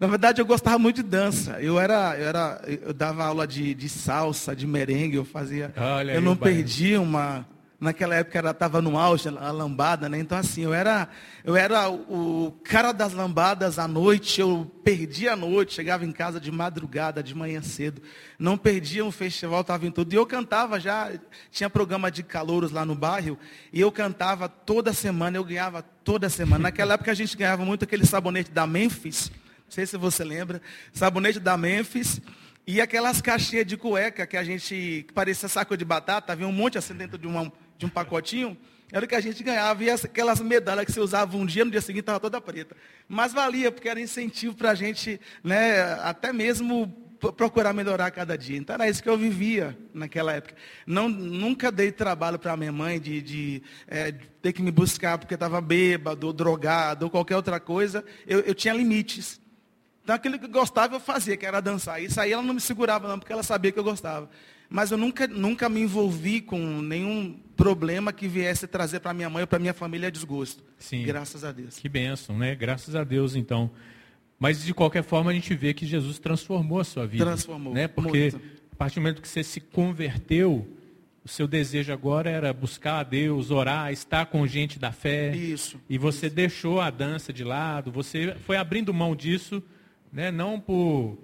Na verdade, eu gostava muito de dança. Eu era, eu era, eu dava aula de, de salsa, de merengue, eu fazia. Olha eu não perdia uma Naquela época ela estava no auge, a lambada, né? Então assim, eu era, eu era o cara das lambadas à noite, eu perdia a noite, chegava em casa de madrugada, de manhã cedo. Não perdia um festival, estava em tudo. E eu cantava já, tinha programa de calouros lá no bairro, e eu cantava toda semana, eu ganhava toda semana. Naquela época a gente ganhava muito aquele sabonete da Memphis, não sei se você lembra, sabonete da Memphis. E aquelas caixinhas de cueca que a gente, que parecia saco de batata, havia um monte assim dentro de uma, de um pacotinho, era o que a gente ganhava. E aquelas medalhas que você usava um dia, no dia seguinte estava toda preta. Mas valia, porque era incentivo para a gente, né, até mesmo procurar melhorar cada dia. Então era isso que eu vivia naquela época. Não, nunca dei trabalho para minha mãe de, de, é, de, ter que me buscar porque estava bêbado, ou drogado, ou qualquer outra coisa. Eu, eu tinha limites. Então aquilo que eu gostava eu fazia, que era dançar. Isso aí ela não me segurava não, porque ela sabia que eu gostava. Mas eu nunca, nunca me envolvi com nenhum problema que viesse trazer para minha mãe ou para minha família desgosto. Sim. Graças a Deus. Que bênção, né? Graças a Deus, então. Mas de qualquer forma a gente vê que Jesus transformou a sua vida. Transformou. Né? Porque muito. a partir do momento que você se converteu, o seu desejo agora era buscar a Deus, orar, estar com gente da fé. Isso. E você isso. deixou a dança de lado, você foi abrindo mão disso, né? não por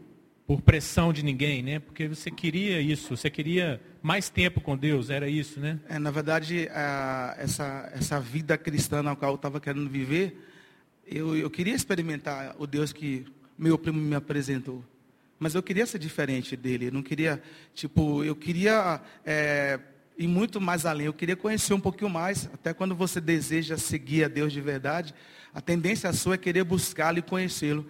por pressão de ninguém, né? Porque você queria isso, você queria mais tempo com Deus, era isso, né? É, na verdade, a, essa, essa vida cristã na qual eu estava querendo viver, eu, eu queria experimentar o Deus que meu primo me apresentou. Mas eu queria ser diferente dele, eu não queria, tipo, eu queria é, ir muito mais além, eu queria conhecer um pouquinho mais, até quando você deseja seguir a Deus de verdade, a tendência sua é querer buscá-lo e conhecê-lo.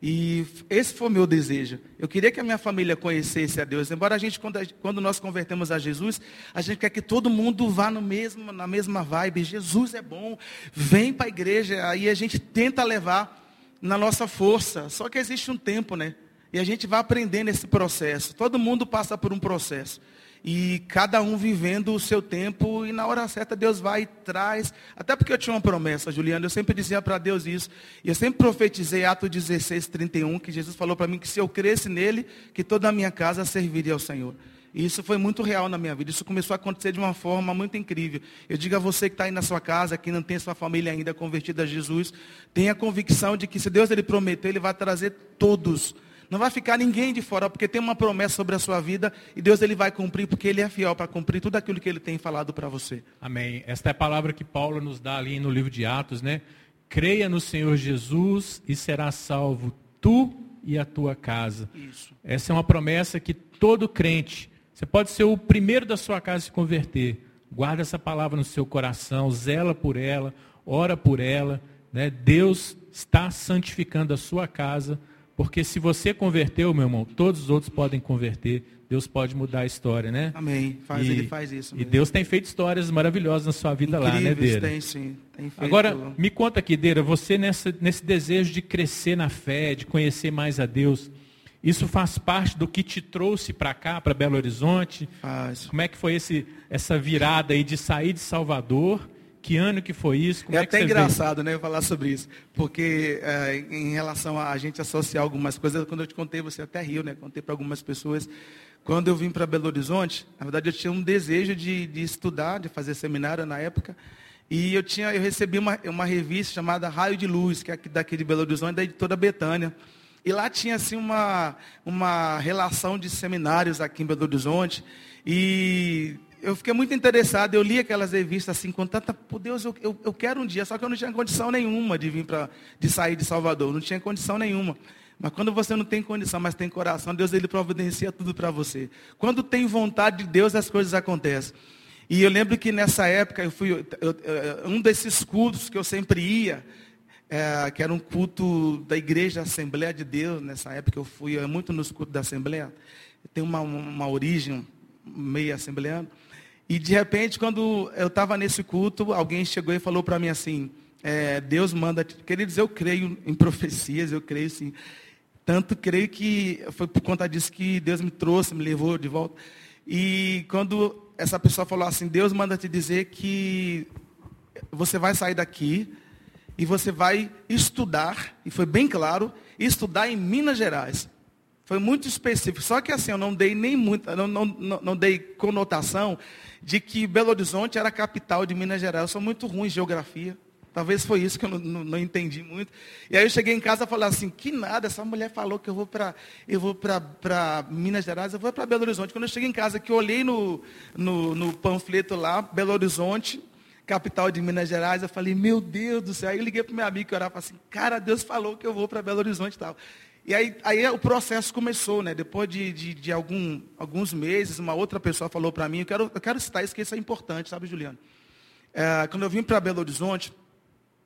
E esse foi o meu desejo. Eu queria que a minha família conhecesse a Deus. Embora a gente, quando nós convertemos a Jesus, a gente quer que todo mundo vá no mesmo, na mesma vibe. Jesus é bom, vem para a igreja. Aí a gente tenta levar na nossa força. Só que existe um tempo, né? E a gente vai aprendendo esse processo. Todo mundo passa por um processo. E cada um vivendo o seu tempo, e na hora certa Deus vai e traz. Até porque eu tinha uma promessa, Juliana, eu sempre dizia para Deus isso, e eu sempre profetizei, Atos 16, 31, que Jesus falou para mim que se eu cresce nele, que toda a minha casa serviria ao Senhor. E isso foi muito real na minha vida. Isso começou a acontecer de uma forma muito incrível. Eu digo a você que está aí na sua casa, que não tem sua família ainda convertida a Jesus, tenha a convicção de que se Deus ele prometeu, Ele vai trazer todos. Não vai ficar ninguém de fora, porque tem uma promessa sobre a sua vida e Deus ele vai cumprir, porque Ele é fiel para cumprir tudo aquilo que Ele tem falado para você. Amém. Esta é a palavra que Paulo nos dá ali no livro de Atos, né? Creia no Senhor Jesus e será salvo tu e a tua casa. Isso. Essa é uma promessa que todo crente você pode ser o primeiro da sua casa a se converter. Guarda essa palavra no seu coração, zela por ela, ora por ela. Né? Deus está santificando a sua casa, porque se você converteu, meu irmão, todos os outros podem converter. Deus pode mudar a história, né? Amém. Faz, e, ele faz isso. Mesmo. E Deus tem feito histórias maravilhosas na sua vida Incríveis, lá, né, Deira? Tem sim. Tem feito... Agora, me conta aqui, Deira, você nessa, nesse desejo de crescer na fé, de conhecer mais a Deus, isso faz parte do que te trouxe para cá, para Belo Horizonte? Faz. Como é que foi esse, essa virada aí de sair de Salvador? Que ano que foi isso? Como é, é até engraçado, né, falar sobre isso. Porque é, em relação a, a gente associar algumas coisas, quando eu te contei, você até riu, né? Contei para algumas pessoas. Quando eu vim para Belo Horizonte, na verdade eu tinha um desejo de, de estudar, de fazer seminário na época. E eu, tinha, eu recebi uma, uma revista chamada Raio de Luz, que é daqui de Belo Horizonte, da editora Betânia. E lá tinha assim uma, uma relação de seminários aqui em Belo Horizonte. E eu fiquei muito interessado, eu li aquelas revistas assim, com tanta, por Deus, eu, eu, eu quero um dia, só que eu não tinha condição nenhuma de vir para, de sair de Salvador, não tinha condição nenhuma. Mas quando você não tem condição, mas tem coração, Deus ele providencia tudo para você. Quando tem vontade de Deus, as coisas acontecem. E eu lembro que nessa época, eu fui, eu, eu, um desses cultos que eu sempre ia, é, que era um culto da igreja Assembleia de Deus, nessa época eu fui é, muito nos cultos da Assembleia, tem uma, uma origem meio assembleana, e de repente, quando eu estava nesse culto, alguém chegou e falou para mim assim, é, Deus manda, queridos, eu creio em profecias, eu creio sim, tanto creio que foi por conta disso que Deus me trouxe, me levou de volta, e quando essa pessoa falou assim, Deus manda te dizer que você vai sair daqui, e você vai estudar, e foi bem claro, estudar em Minas Gerais. Foi muito específico. Só que assim, eu não dei nem muito, não, não, não, dei conotação de que Belo Horizonte era a capital de Minas Gerais. Eu sou muito ruim em geografia. Talvez foi isso que eu não, não, não, entendi muito. E aí eu cheguei em casa e falei assim, que nada, essa mulher falou que eu vou para eu vou para Minas Gerais, eu vou para Belo Horizonte. Quando eu cheguei em casa, que eu olhei no, no, no panfleto lá, Belo Horizonte, capital de Minas Gerais, eu falei, meu Deus do céu. Aí eu liguei para meu amigo que orava assim, cara, Deus falou que eu vou para Belo Horizonte e tal. E aí, aí o processo começou, né? Depois de, de, de algum, alguns meses, uma outra pessoa falou para mim, eu quero, eu quero citar isso, que isso é importante, sabe, Juliano? É, quando eu vim para Belo Horizonte,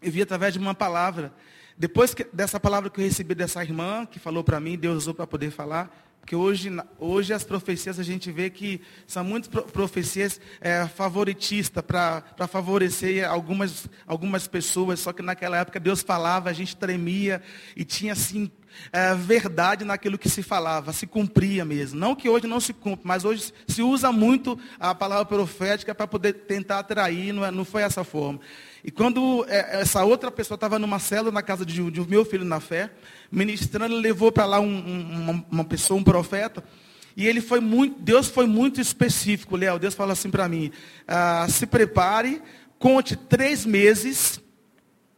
eu vi através de uma palavra. Depois que, dessa palavra que eu recebi dessa irmã, que falou para mim, Deus usou para poder falar, porque hoje, hoje as profecias a gente vê que são muitas profecias é, favoritistas para favorecer algumas, algumas pessoas, só que naquela época Deus falava, a gente tremia e tinha assim é, verdade naquilo que se falava, se cumpria mesmo. Não que hoje não se cumpra, mas hoje se usa muito a palavra profética para poder tentar atrair, não, é, não foi essa forma. E quando é, essa outra pessoa estava numa célula na casa de, de meu filho na fé, ministrando, ele levou para lá um, um, uma, uma pessoa, um profeta, e ele foi muito, Deus foi muito específico, Léo. Deus falou assim para mim: ah, se prepare, conte três meses,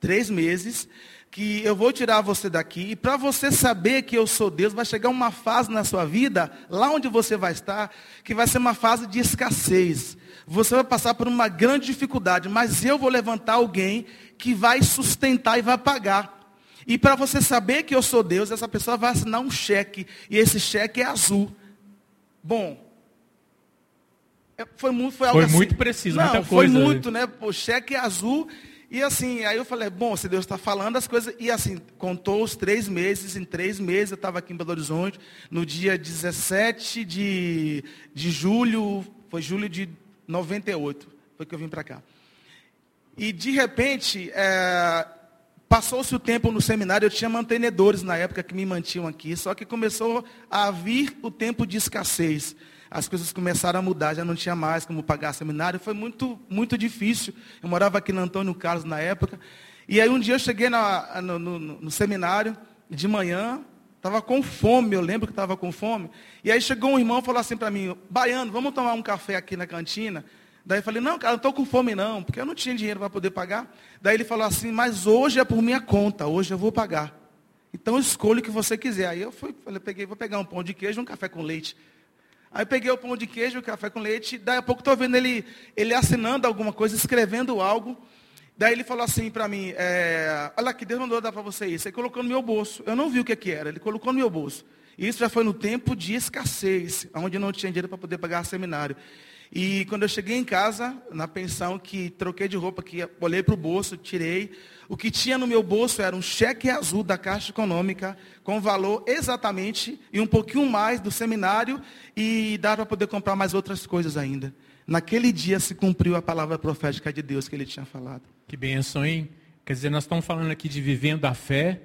três meses, que eu vou tirar você daqui, e para você saber que eu sou Deus, vai chegar uma fase na sua vida, lá onde você vai estar, que vai ser uma fase de escassez. Você vai passar por uma grande dificuldade, mas eu vou levantar alguém que vai sustentar e vai pagar. E para você saber que eu sou Deus, essa pessoa vai assinar um cheque, e esse cheque é azul. Bom, é, foi muito, foi algo foi assim. muito preciso, Não, muita foi coisa. muito, né? O cheque é azul. E assim, aí eu falei, bom, se Deus está falando as coisas. E assim, contou os três meses, em três meses eu estava aqui em Belo Horizonte, no dia 17 de, de julho, foi julho de 98, foi que eu vim para cá. E de repente, é, passou-se o tempo no seminário, eu tinha mantenedores na época que me mantinham aqui, só que começou a vir o tempo de escassez. As coisas começaram a mudar, já não tinha mais como pagar seminário. Foi muito, muito difícil. Eu morava aqui no Antônio Carlos na época. E aí um dia eu cheguei na, no, no, no seminário, de manhã, estava com fome, eu lembro que estava com fome. E aí chegou um irmão e falou assim para mim, Baiano, vamos tomar um café aqui na cantina? Daí eu falei, não, cara, não estou com fome não, porque eu não tinha dinheiro para poder pagar. Daí ele falou assim, mas hoje é por minha conta, hoje eu vou pagar. Então escolha o que você quiser. Aí eu fui, falei, peguei, vou pegar um pão de queijo e um café com leite. Aí peguei o pão de queijo e o café com leite. Daí a pouco estou vendo ele, ele assinando alguma coisa, escrevendo algo. Daí ele falou assim para mim, é, olha aqui, Deus mandou dar para você isso. Ele colocou no meu bolso. Eu não vi o que, que era, ele colocou no meu bolso. Isso já foi no tempo de escassez, onde não tinha dinheiro para poder pagar seminário. E quando eu cheguei em casa, na pensão, que troquei de roupa, que olhei para o bolso, tirei. O que tinha no meu bolso era um cheque azul da Caixa Econômica, com valor exatamente e um pouquinho mais do seminário, e dá para poder comprar mais outras coisas ainda. Naquele dia se cumpriu a palavra profética de Deus que ele tinha falado. Que benção, hein? Quer dizer, nós estamos falando aqui de vivendo a fé,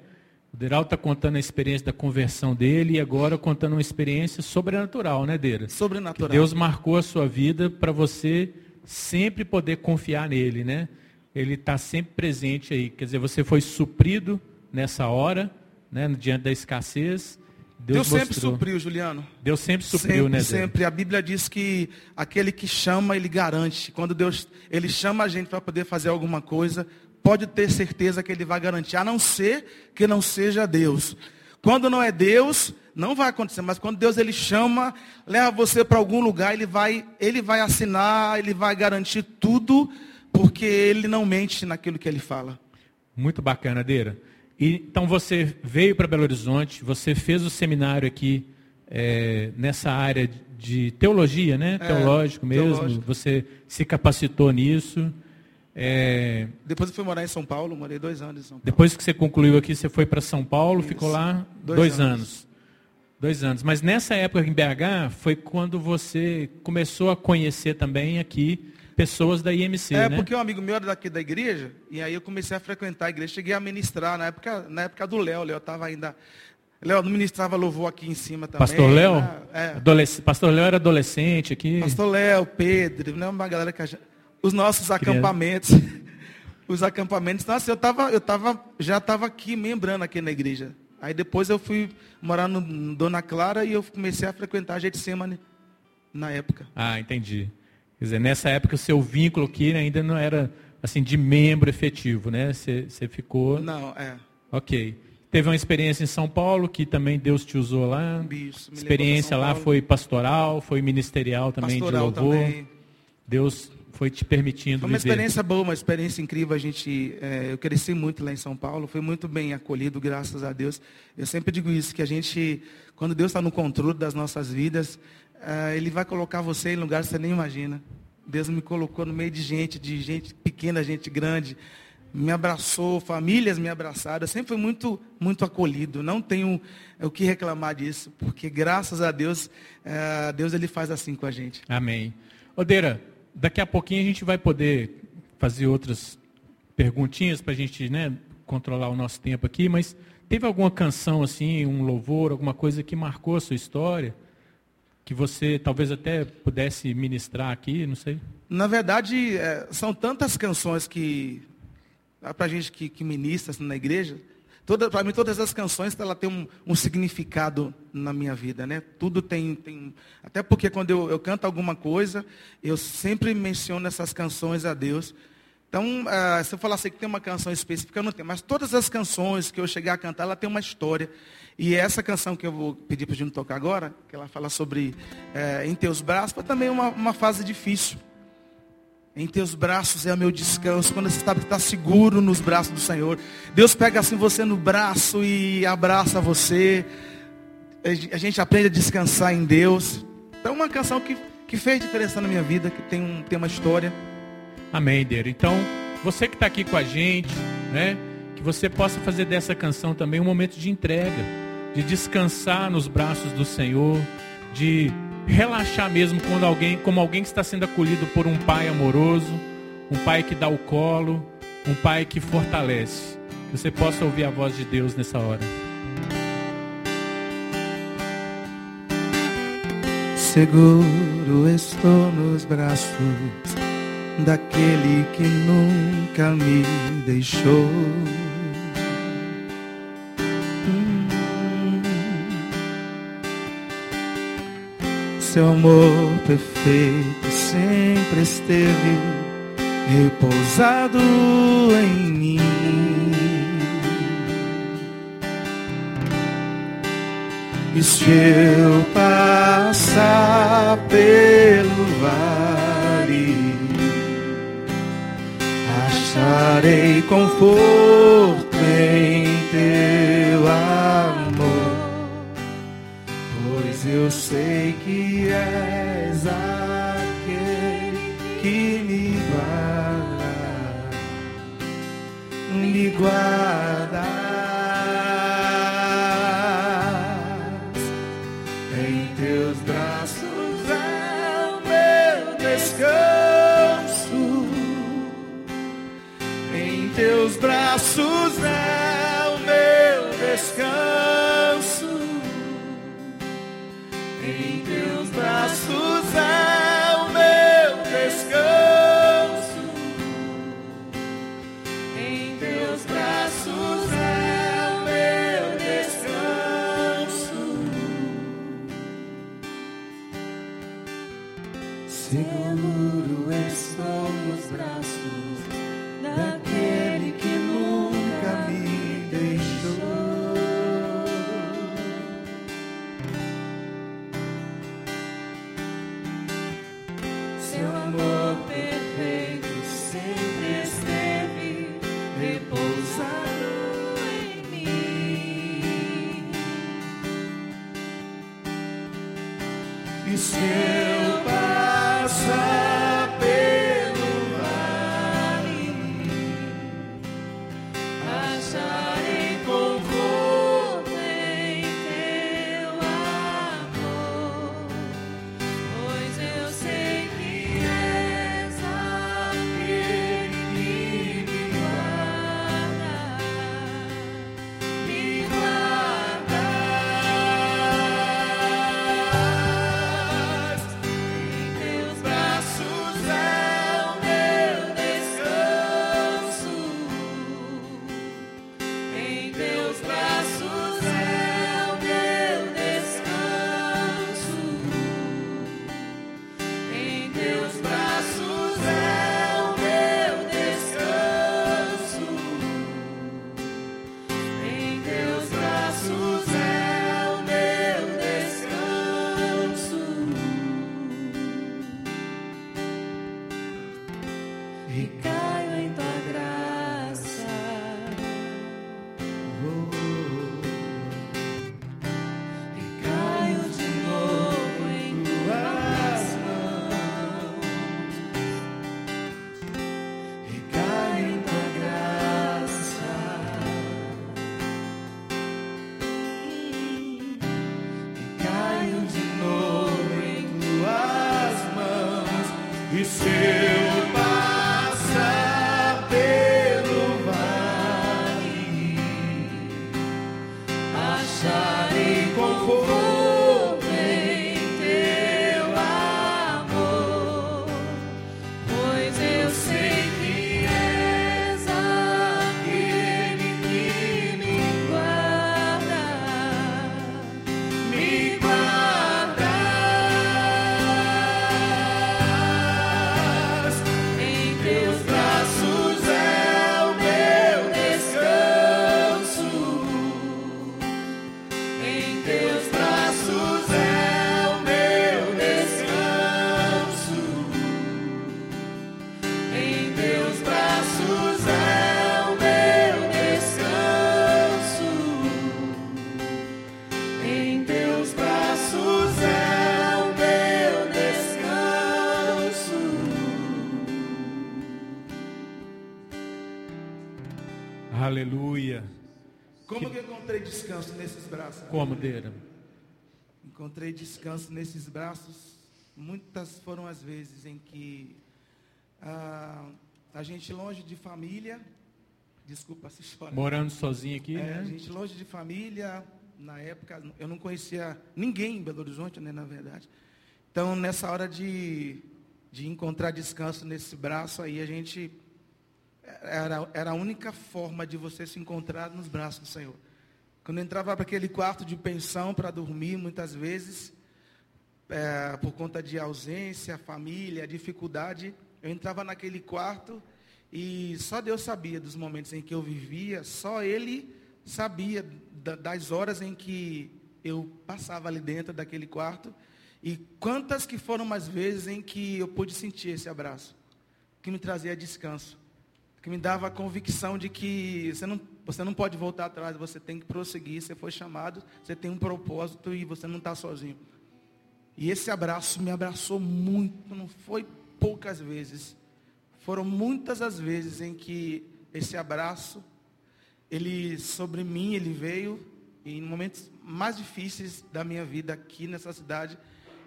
o Deral está contando a experiência da conversão dele e agora contando uma experiência sobrenatural, né, Deira? Sobrenatural. Que Deus marcou a sua vida para você sempre poder confiar nele, né? Ele está sempre presente aí. Quer dizer, você foi suprido nessa hora, né, diante da escassez. Deus, Deus sempre supriu, Juliano. Deus sempre supriu, sempre, né? Sempre. A Bíblia diz que aquele que chama, ele garante. Quando Deus ele chama a gente para poder fazer alguma coisa, pode ter certeza que ele vai garantir, a não ser que não seja Deus. Quando não é Deus, não vai acontecer, mas quando Deus ele chama, leva você para algum lugar, ele vai, ele vai assinar, ele vai garantir tudo, porque ele não mente naquilo que ele fala. Muito bacana, Deira. E, então você veio para Belo Horizonte, você fez o seminário aqui é, nessa área de teologia, né? É, Teológico mesmo. Teológico. Você se capacitou nisso. É... Depois eu fui morar em São Paulo, morei dois anos em São Paulo. Depois que você concluiu aqui, você foi para São Paulo, Isso. ficou lá dois, dois anos. anos. Dois anos. Mas nessa época em BH foi quando você começou a conhecer também aqui pessoas da IMC, é, né? porque um amigo meu era daqui da igreja, e aí eu comecei a frequentar a igreja, cheguei a ministrar na época, na época do Léo, Léo estava ainda Léo não ministrava louvor aqui em cima também. Pastor Léo? Né? É. Pastor Léo era adolescente aqui. Pastor Léo, Pedro, né? uma galera que a gente os nossos acampamentos. os acampamentos. Assim, eu, tava, eu tava, já estava aqui membrando aqui na igreja. Aí depois eu fui morar no Dona Clara e eu comecei a frequentar a Getsemane na época. Ah, entendi. Quer dizer, nessa época o seu vínculo aqui ainda não era assim de membro efetivo, né? Você, ficou. Não, é. Ok. Teve uma experiência em São Paulo que também Deus te usou lá. Isso, experiência lá foi pastoral, foi ministerial também pastoral de louvor. Também. Deus foi te permitindo Foi uma viver. experiência boa, uma experiência incrível. A gente, é, eu cresci muito lá em São Paulo, fui muito bem acolhido, graças a Deus. Eu sempre digo isso, que a gente, quando Deus está no controle das nossas vidas, é, Ele vai colocar você em lugares que você nem imagina. Deus me colocou no meio de gente, de gente pequena, gente grande, me abraçou, famílias me abraçaram. Eu sempre fui muito, muito acolhido. Não tenho o que reclamar disso, porque graças a Deus, é, Deus ele faz assim com a gente. Amém. Odeira, daqui a pouquinho a gente vai poder fazer outras perguntinhas para a gente né, controlar o nosso tempo aqui, mas teve alguma canção assim, um louvor, alguma coisa que marcou a sua história? Que você talvez até pudesse ministrar aqui, não sei? Na verdade, é, são tantas canções que, para a gente que, que ministra assim, na igreja, para mim, todas as canções ela tem um, um, significado na minha vida, né? Tudo tem, tem até porque quando eu, eu, canto alguma coisa, eu sempre menciono essas canções a Deus. Então, uh, se eu falasse assim, que tem uma canção específica, eu não tenho. Mas todas as canções que eu chegar a cantar, ela tem uma história. E essa canção que eu vou pedir para o Júnior tocar agora, que ela fala sobre uh, Em Teus Braços, foi também uma, uma fase difícil. Em teus braços é o meu descanso. Quando você está seguro nos braços do Senhor. Deus pega assim você no braço e abraça você. A gente aprende a descansar em Deus. Então, uma canção que, que fez diferença na minha vida, que tem, um, tem uma história. Amém, Deiro. Então, você que está aqui com a gente, né? Que você possa fazer dessa canção também um momento de entrega, de descansar nos braços do Senhor, de relaxar mesmo quando alguém, como alguém que está sendo acolhido por um pai amoroso, um pai que dá o colo, um pai que fortalece. Que você possa ouvir a voz de Deus nessa hora. Seguro estou nos braços daquele que nunca me deixou. Seu amor perfeito sempre esteve repousado em mim. E se eu passar pelo vale, acharei conforto em eu sei que és aquele que me guarda, me guarda. Em teus braços é o meu descanso. Em teus braços é Como, Deira? Encontrei descanso nesses braços. Muitas foram as vezes em que ah, a gente longe de família, desculpa se chora. Morando sozinho aqui, É, a né? gente longe de família, na época eu não conhecia ninguém em Belo Horizonte, né, na verdade. Então, nessa hora de, de encontrar descanso nesse braço aí, a gente. Era, era a única forma de você se encontrar nos braços do Senhor. Quando eu entrava para aquele quarto de pensão para dormir, muitas vezes, é, por conta de ausência, família, dificuldade, eu entrava naquele quarto e só Deus sabia dos momentos em que eu vivia, só Ele sabia das horas em que eu passava ali dentro daquele quarto e quantas que foram mais vezes em que eu pude sentir esse abraço, que me trazia descanso, que me dava a convicção de que você não, você não pode voltar atrás, você tem que prosseguir, você foi chamado, você tem um propósito e você não está sozinho. E esse abraço me abraçou muito, não foi poucas vezes. Foram muitas as vezes em que esse abraço, ele sobre mim, ele veio em momentos mais difíceis da minha vida aqui nessa cidade,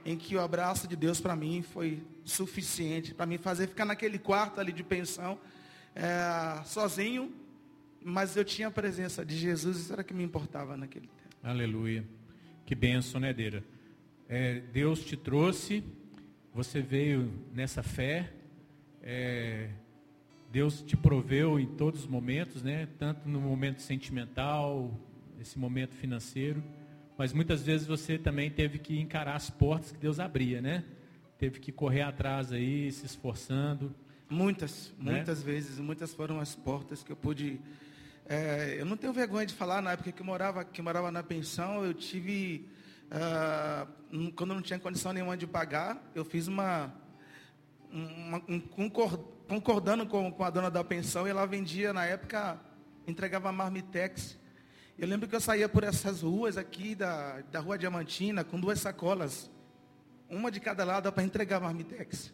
em que o abraço de Deus para mim foi suficiente para me fazer ficar naquele quarto ali de pensão, é, sozinho, mas eu tinha a presença de Jesus, isso era que me importava naquele tempo. Aleluia. Que benção, né, Deira? É, Deus te trouxe, você veio nessa fé, é, Deus te proveu em todos os momentos, né? Tanto no momento sentimental, esse momento financeiro, mas muitas vezes você também teve que encarar as portas que Deus abria, né? Teve que correr atrás aí, se esforçando. Muitas, né? muitas vezes, muitas foram as portas que eu pude. É, eu não tenho vergonha de falar, na época que eu morava, que eu morava na pensão, eu tive. Uh, quando não tinha condição nenhuma de pagar, eu fiz uma, uma, um, concordando com, com a dona da pensão, e ela vendia, na época, entregava marmitex. Eu lembro que eu saía por essas ruas aqui da, da Rua Diamantina com duas sacolas, uma de cada lado para entregar marmitex.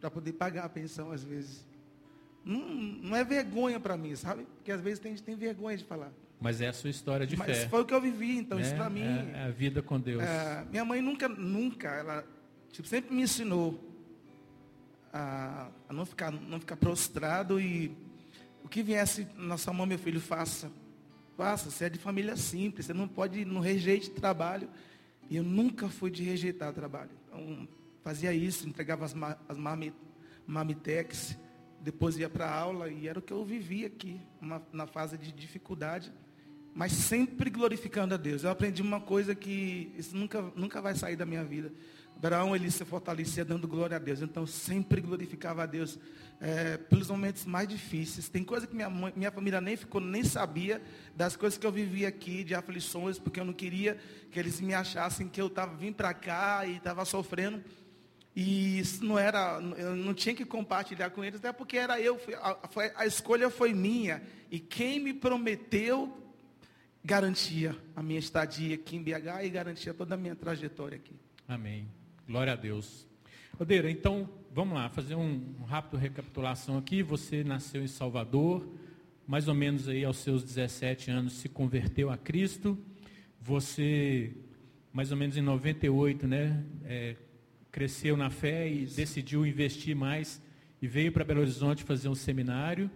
Para poder pagar a pensão às vezes. Não, não é vergonha para mim, sabe? Porque às vezes tem gente tem vergonha de falar. Mas é a sua história de Mas fé. Mas foi o que eu vivi, então é, isso para mim. É, é, a vida com Deus. É, minha mãe nunca, nunca, ela tipo, sempre me ensinou a, a, não, ficar, não ficar prostrado e o que viesse na sua mão, meu filho, faça. Faça, você é de família simples, você não pode, não rejeite trabalho. E eu nunca fui de rejeitar trabalho. Então, fazia isso, entregava as, as mamitex, depois ia para a aula e era o que eu vivia aqui, uma, na fase de dificuldade, mas sempre glorificando a Deus. Eu aprendi uma coisa que isso nunca, nunca vai sair da minha vida. Abraão ele se fortalecia dando glória a Deus. Então sempre glorificava a Deus é, pelos momentos mais difíceis. Tem coisa que minha, mãe, minha família nem ficou, nem sabia das coisas que eu vivia aqui, de aflições, porque eu não queria que eles me achassem que eu estava vindo para cá e estava sofrendo. E isso não era, eu não tinha que compartilhar com eles, até porque era eu, a, a escolha foi minha. E quem me prometeu garantia a minha estadia aqui em BH e garantia toda a minha trajetória aqui. Amém. Glória a Deus. Odeira, então, vamos lá, fazer um, um rápido recapitulação aqui. Você nasceu em Salvador, mais ou menos aí aos seus 17 anos se converteu a Cristo. Você, mais ou menos em 98, né, é, cresceu na fé e decidiu investir mais e veio para Belo Horizonte fazer um seminário.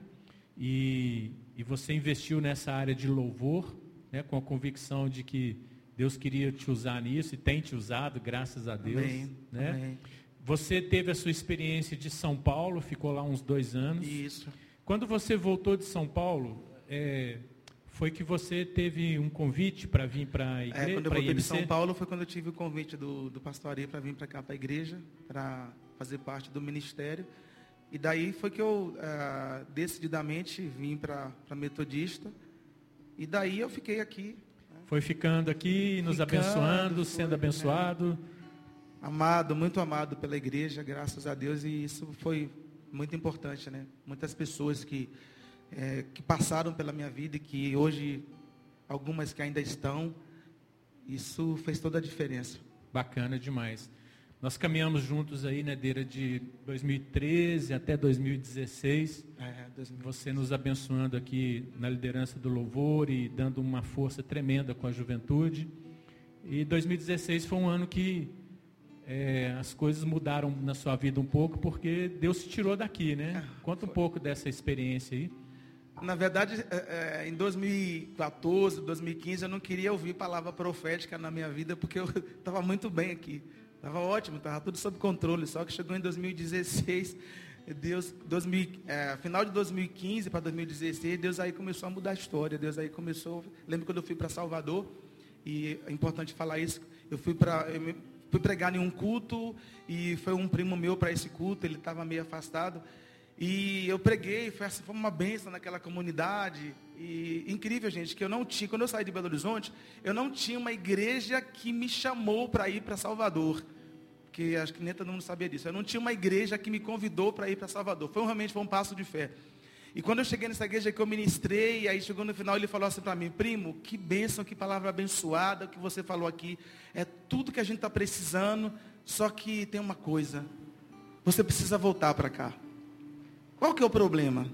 E, e você investiu nessa área de louvor, né, com a convicção de que Deus queria te usar nisso e tem te usado, graças a Deus. Amém. Né? Amém. Você teve a sua experiência de São Paulo, ficou lá uns dois anos. Isso. Quando você voltou de São Paulo, é, foi que você teve um convite para vir para a igreja? É, quando eu voltei de São Paulo foi quando eu tive o convite do, do pastor Ari para vir para cá, para a igreja, para fazer parte do ministério. E daí foi que eu uh, decididamente vim para Metodista. E daí eu fiquei aqui foi ficando aqui, nos ficando, abençoando, foi, sendo abençoado. Né? Amado, muito amado pela igreja, graças a Deus, e isso foi muito importante, né? Muitas pessoas que, é, que passaram pela minha vida e que hoje, algumas que ainda estão, isso fez toda a diferença. Bacana demais. Nós caminhamos juntos aí, né, Deira, de 2013 até 2016. É, 2016. Você nos abençoando aqui na liderança do louvor e dando uma força tremenda com a juventude. E 2016 foi um ano que é, as coisas mudaram na sua vida um pouco, porque Deus te tirou daqui, né? É, Conta um pouco dessa experiência aí. Na verdade, é, é, em 2014, 2015, eu não queria ouvir palavra profética na minha vida, porque eu estava muito bem aqui. Estava ótimo, estava tudo sob controle. Só que chegou em 2016, Deus, 2000, é, final de 2015 para 2016, Deus aí começou a mudar a história. Deus aí começou. Lembro quando eu fui para Salvador, e é importante falar isso. Eu fui para. Fui pregar em um culto e foi um primo meu para esse culto, ele estava meio afastado. E eu preguei, foi, assim, foi uma benção naquela comunidade. E incrível, gente, que eu não tinha, quando eu saí de Belo Horizonte, eu não tinha uma igreja que me chamou para ir para Salvador. Que acho que nem todo mundo sabia disso. Eu não tinha uma igreja que me convidou para ir para Salvador. Foi realmente foi um passo de fé. E quando eu cheguei nessa igreja que eu ministrei, aí chegou no final, ele falou assim para mim, primo, que bênção, que palavra abençoada, o que você falou aqui. É tudo que a gente está precisando, só que tem uma coisa. Você precisa voltar para cá. Qual que é o problema?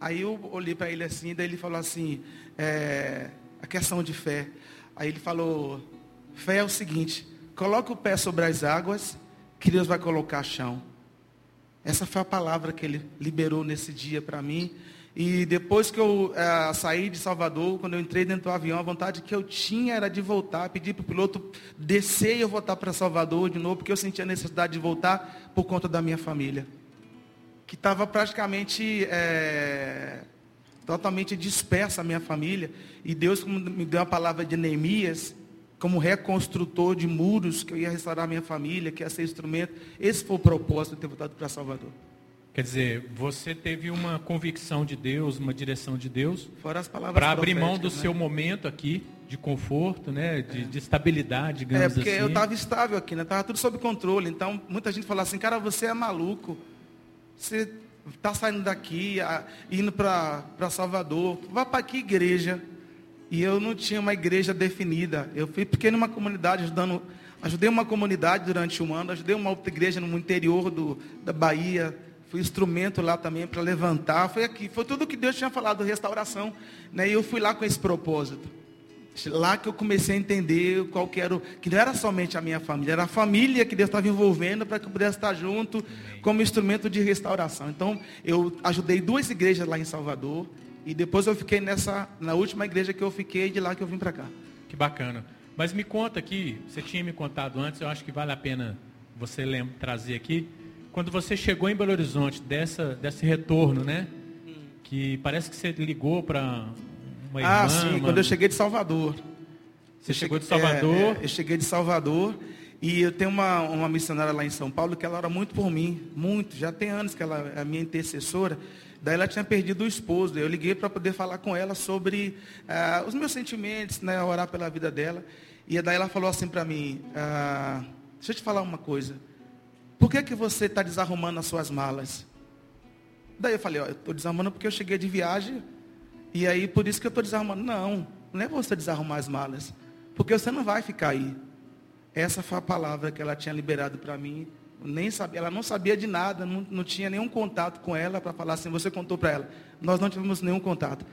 Aí eu olhei para ele assim, daí ele falou assim, é, a questão de fé. Aí ele falou, fé é o seguinte, coloque o pé sobre as águas, que Deus vai colocar chão. Essa foi a palavra que ele liberou nesse dia para mim. E depois que eu é, saí de Salvador, quando eu entrei dentro do avião, a vontade que eu tinha era de voltar, pedir para o piloto descer e eu voltar para Salvador de novo, porque eu sentia a necessidade de voltar por conta da minha família que estava praticamente é, totalmente dispersa a minha família. E Deus me deu a palavra de Neemias, como reconstrutor de muros, que eu ia restaurar a minha família, que ia ser instrumento. Esse foi o propósito de ter voltado para Salvador. Quer dizer, você teve uma convicção de Deus, uma direção de Deus, Fora as palavras para abrir mão do né? seu momento aqui de conforto, né, de, é. de estabilidade, digamos assim. É, porque assim. eu estava estável aqui, né? Estava tudo sob controle. Então, muita gente fala assim, cara, você é maluco. Você está saindo daqui, indo para Salvador, vai para que igreja? E eu não tinha uma igreja definida. Eu fui pequeno numa comunidade, ajudando, ajudei uma comunidade durante um ano, ajudei uma outra igreja no interior do, da Bahia, fui instrumento lá também para levantar. Foi aqui, foi tudo que Deus tinha falado, restauração. Né? E eu fui lá com esse propósito. Lá que eu comecei a entender qual que era, que não era somente a minha família, era a família que Deus estava envolvendo para que eu pudesse estar junto como instrumento de restauração. Então, eu ajudei duas igrejas lá em Salvador e depois eu fiquei nessa, na última igreja que eu fiquei, de lá que eu vim para cá. Que bacana. Mas me conta aqui, você tinha me contado antes, eu acho que vale a pena você lembra, trazer aqui. Quando você chegou em Belo Horizonte, dessa, desse retorno, né? Hum. Que parece que você ligou para uma irmã, ah, sim, quando eu cheguei de Salvador. Você chegou de Salvador? É, é, eu cheguei de Salvador e eu tenho uma, uma missionária lá em São Paulo que ela ora muito por mim, muito. Já tem anos que ela é a minha intercessora. Daí ela tinha perdido o esposo. Eu liguei para poder falar com ela sobre ah, os meus sentimentos, né, orar pela vida dela. E daí ela falou assim para mim: ah, Deixa eu te falar uma coisa. Por que, que você está desarrumando as suas malas? Daí eu falei: ó, Eu estou desarrumando porque eu cheguei de viagem e aí, por isso que eu estou desarrumando. Não, não é você desarrumar as malas. Porque você não vai ficar aí. Essa foi a palavra que ela tinha liberado para mim. Nem sabia, ela não sabia de nada, não, não tinha nenhum contato com ela para falar assim, você contou para ela. Nós não tivemos nenhum contato.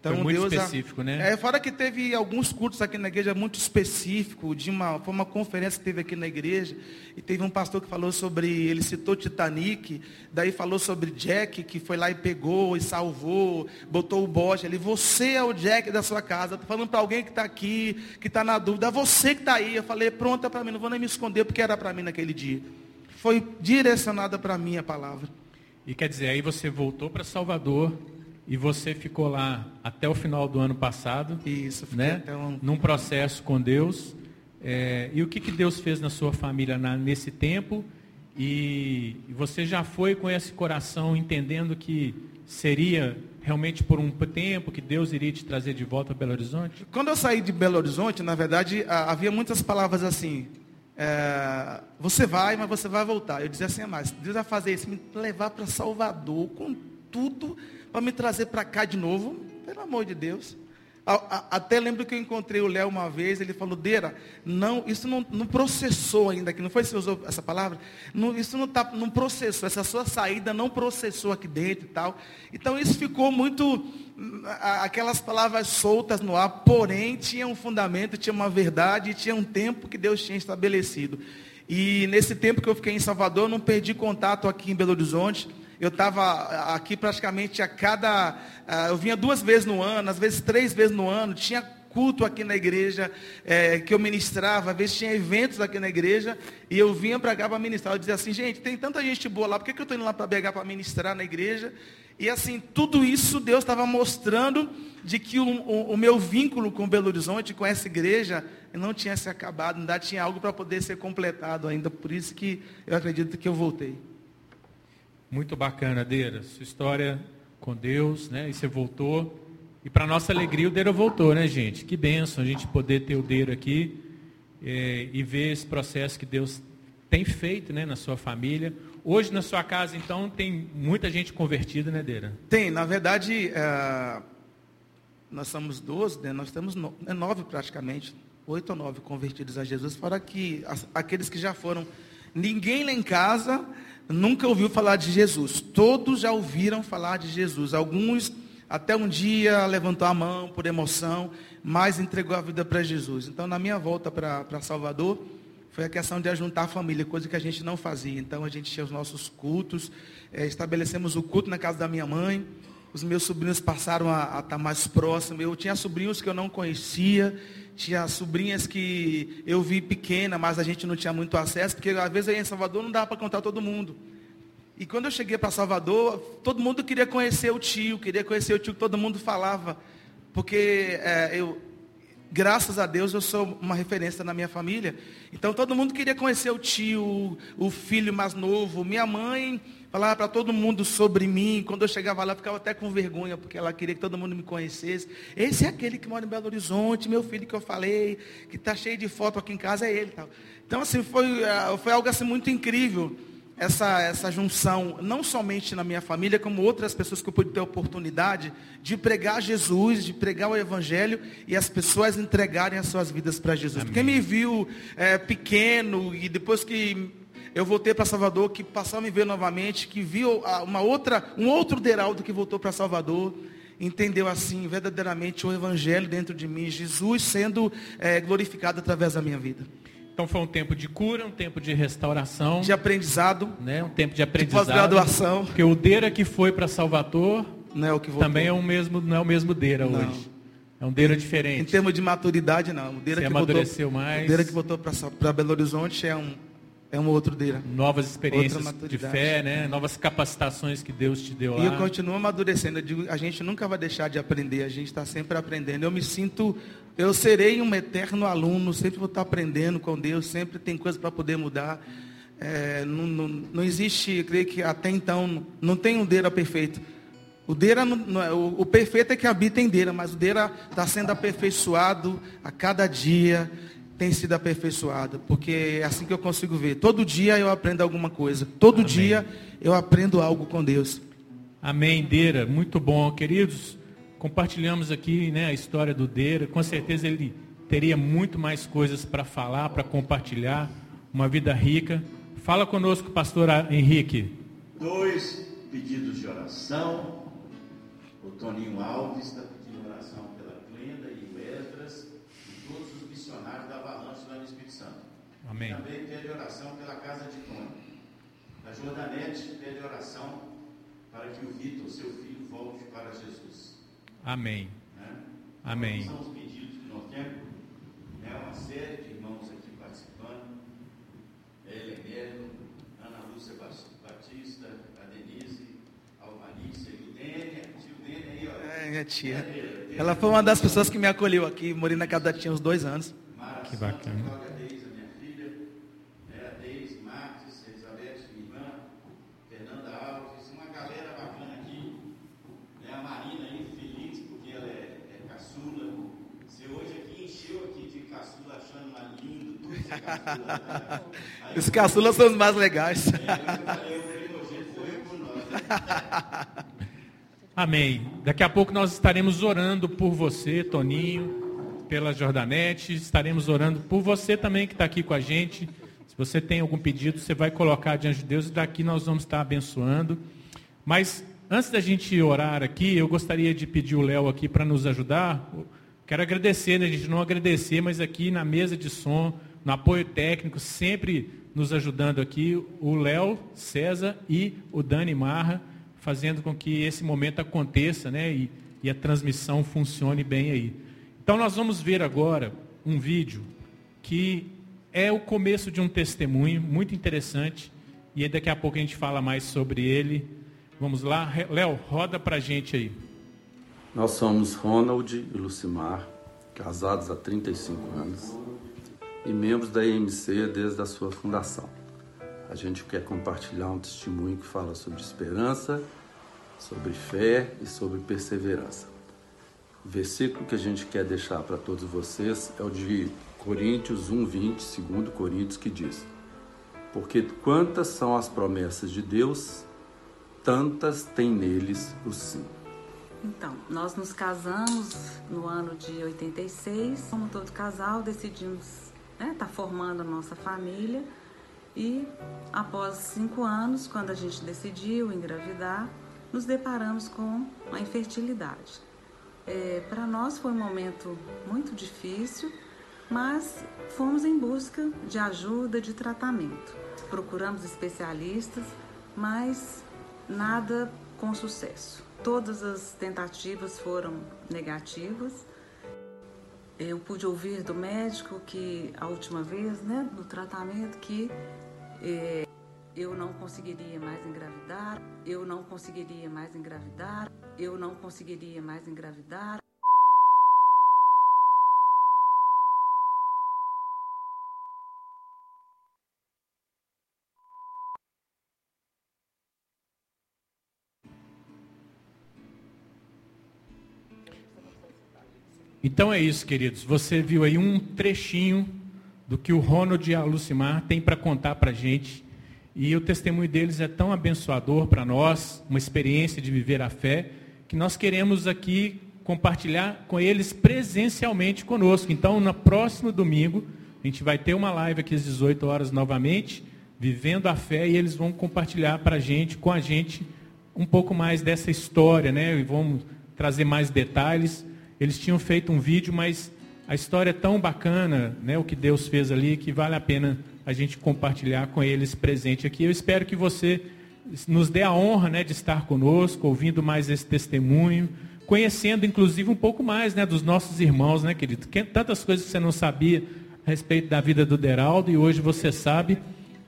Então, foi muito Deus, específico, né? É, fora que teve alguns cultos aqui na igreja muito específico, de uma, foi uma conferência que teve aqui na igreja, e teve um pastor que falou sobre, ele citou Titanic, daí falou sobre Jack, que foi lá e pegou e salvou, botou o bote ali, você é o Jack da sua casa, estou falando para alguém que está aqui, que está na dúvida, é você que está aí, eu falei, pronta para mim, não vou nem me esconder, porque era para mim naquele dia. Foi direcionada para mim a palavra. E quer dizer, aí você voltou para Salvador, e você ficou lá até o final do ano passado. Isso, né? um... Num processo com Deus. É, e o que, que Deus fez na sua família na, nesse tempo? E você já foi com esse coração entendendo que seria realmente por um tempo que Deus iria te trazer de volta a Belo Horizonte? Quando eu saí de Belo Horizonte, na verdade, havia muitas palavras assim. É, você vai, mas você vai voltar. Eu dizia assim, mas Deus vai fazer isso, me levar para Salvador com tudo para me trazer para cá de novo, pelo amor de Deus. Até lembro que eu encontrei o Léo uma vez, ele falou, Deira, não, isso não, não processou ainda aqui, não foi se usou essa palavra? Não, isso não, tá, não processou, essa sua saída não processou aqui dentro e tal. Então isso ficou muito, aquelas palavras soltas no ar, porém tinha um fundamento, tinha uma verdade, tinha um tempo que Deus tinha estabelecido. E nesse tempo que eu fiquei em Salvador, eu não perdi contato aqui em Belo Horizonte eu estava aqui praticamente a cada. Eu vinha duas vezes no ano, às vezes três vezes no ano, tinha culto aqui na igreja, é, que eu ministrava, às vezes tinha eventos aqui na igreja, e eu vinha para cá para ministrar. Eu dizia assim, gente, tem tanta gente boa lá, por que, que eu estou indo lá para BH para ministrar na igreja? E assim, tudo isso Deus estava mostrando de que o, o, o, meu vínculo com Belo Horizonte, com essa igreja, não tinha se acabado, ainda tinha algo para poder ser completado ainda. Por isso que eu acredito que eu voltei. Muito bacana, Deira. Sua história com Deus, né? E você voltou. E para nossa alegria, o Deira voltou, né, gente? Que benção a gente poder ter o Deira aqui é, e ver esse processo que Deus tem feito né, na sua família. Hoje na sua casa, então, tem muita gente convertida, né, Deira? Tem, na verdade, é, nós somos 12, né, nós temos no, é nove praticamente, oito ou nove convertidos a Jesus, fora que aqueles que já foram. Ninguém lá em casa nunca ouviu falar de Jesus. Todos já ouviram falar de Jesus. Alguns até um dia levantou a mão por emoção, mas entregou a vida para Jesus. Então, na minha volta para Salvador, foi a questão de ajuntar a família, coisa que a gente não fazia. Então a gente tinha os nossos cultos, é, estabelecemos o culto na casa da minha mãe. Os meus sobrinhos passaram a, estar tá mais próximos. Eu tinha sobrinhos que eu não conhecia, tinha sobrinhas que eu vi pequena, mas a gente não tinha muito acesso, porque às vezes aí em Salvador não dava para contar todo mundo. E quando eu cheguei para Salvador, todo mundo queria conhecer o tio, queria conhecer o tio que todo mundo falava, porque é, eu, graças a Deus, eu sou uma referência na minha família. Então todo mundo queria conhecer o tio, o filho mais novo. Minha mãe falava para todo mundo sobre mim. Quando eu chegava lá, eu ficava até com vergonha, porque ela queria que todo mundo me conhecesse. Esse é aquele que mora em Belo Horizonte, meu filho que eu falei, que está cheio de foto aqui em casa, é ele. Então, assim, foi, é, foi algo assim muito incrível essa, essa junção, não somente na minha família, como outras pessoas que eu pude ter a oportunidade de pregar Jesus, de pregar o Evangelho e as pessoas entregarem as suas vidas para Jesus. Amém. Quem me viu é, pequeno e depois que eu voltei para Salvador, que passou a me ver novamente, que viu uma outra, um outro Deraldo que voltou para Salvador, entendeu assim verdadeiramente o Evangelho dentro de mim, Jesus sendo é, glorificado através da minha vida. Então foi um tempo de cura, um tempo de restauração. De aprendizado. Né? Um tempo de aprendizado. De pós-graduação. Porque o Deira que foi para Salvador não é o que também é o mesmo, não é o mesmo Deira não. hoje. É um Deira diferente. Em termos de maturidade, não. O Deira Você que amadureceu voltou, mais. O Deira que voltou para Belo Horizonte é um, é um outro Deira. Novas experiências de fé, né? Novas capacitações que Deus te deu lá. E eu continuo amadurecendo. Eu digo, a gente nunca vai deixar de aprender. A gente está sempre aprendendo. Eu me sinto eu serei um eterno aluno, sempre vou estar aprendendo com Deus, sempre tem coisa para poder mudar. É, não, não, não, existe, eu creio que até então, não tem um Deira perfeito. O, Deira, não, é, o, o, perfeito é que habita em Deira, mas o Deira está sendo aperfeiçoado a cada dia, tem sido aperfeiçoado, porque é assim que eu consigo ver. Todo dia eu aprendo alguma coisa, todo Amém. dia eu aprendo algo com Deus. Amém, Deira, muito bom, queridos compartilhamos aqui né, a história do Deira. Com certeza ele teria muito mais coisas para falar, para compartilhar. Uma vida rica. Fala conosco, pastor Henrique. Dois pedidos de oração. O Toninho Alves está pedindo oração pela Glenda e o Esdras e todos os missionários da Avalanche lá no Espírito Santo. Amém. Também pede oração pela casa de Tony. A Jordanete pede oração para que o Vitor, seu filho, volte para Jesus. Amém. Amém. São os pedidos que nós temos. Né? Uma série de irmãos aqui participando. Helena, Ana Lúcia Batista, a Denise, a Alvanícia e o Dênia. Tio Dênia aí, ó. É, minha tia. Ela foi uma das pessoas que me acolheu aqui. Morei na casa da tia uns dois anos. Que bacana. Os caçulas são os mais legais. Amém. Daqui a pouco nós estaremos orando por você, Toninho, pela Jordanete. Estaremos orando por você também que está aqui com a gente. Se você tem algum pedido, você vai colocar diante de Deus e daqui nós vamos estar abençoando. Mas antes da gente orar aqui, eu gostaria de pedir o Léo aqui para nos ajudar. Quero agradecer, né? Gente não agradecer, mas aqui na mesa de som no apoio técnico, sempre nos ajudando aqui, o Léo César e o Dani Marra, fazendo com que esse momento aconteça né, e, e a transmissão funcione bem aí. Então, nós vamos ver agora um vídeo que é o começo de um testemunho muito interessante e daqui a pouco a gente fala mais sobre ele. Vamos lá, Léo, roda pra gente aí. Nós somos Ronald e Lucimar, casados há 35 anos e membros da EMC desde a sua fundação. A gente quer compartilhar um testemunho que fala sobre esperança, sobre fé e sobre perseverança. O versículo que a gente quer deixar para todos vocês é o de Coríntios 1:20, segundo Coríntios, que diz: Porque quantas são as promessas de Deus, tantas tem neles o sim. Então, nós nos casamos no ano de 86, como todo casal, decidimos estar né, tá formando a nossa família e após cinco anos, quando a gente decidiu engravidar, nos deparamos com a infertilidade. É, Para nós foi um momento muito difícil, mas fomos em busca de ajuda, de tratamento. Procuramos especialistas, mas nada com sucesso. Todas as tentativas foram negativas. Eu pude ouvir do médico que a última vez, né, no tratamento, que é, eu não conseguiria mais engravidar, eu não conseguiria mais engravidar, eu não conseguiria mais engravidar. Então é isso, queridos. Você viu aí um trechinho do que o Ronald e a Lucimar têm para contar para a gente. E o testemunho deles é tão abençoador para nós, uma experiência de viver a fé, que nós queremos aqui compartilhar com eles presencialmente conosco. Então, no próximo domingo, a gente vai ter uma live aqui às 18 horas novamente, vivendo a fé, e eles vão compartilhar para a gente, com a gente, um pouco mais dessa história, né? E vamos trazer mais detalhes. Eles tinham feito um vídeo, mas a história é tão bacana, né, o que Deus fez ali, que vale a pena a gente compartilhar com eles presente aqui. Eu espero que você nos dê a honra né, de estar conosco, ouvindo mais esse testemunho, conhecendo inclusive um pouco mais né, dos nossos irmãos, né, querido? Tantas coisas que você não sabia a respeito da vida do Deraldo e hoje você sabe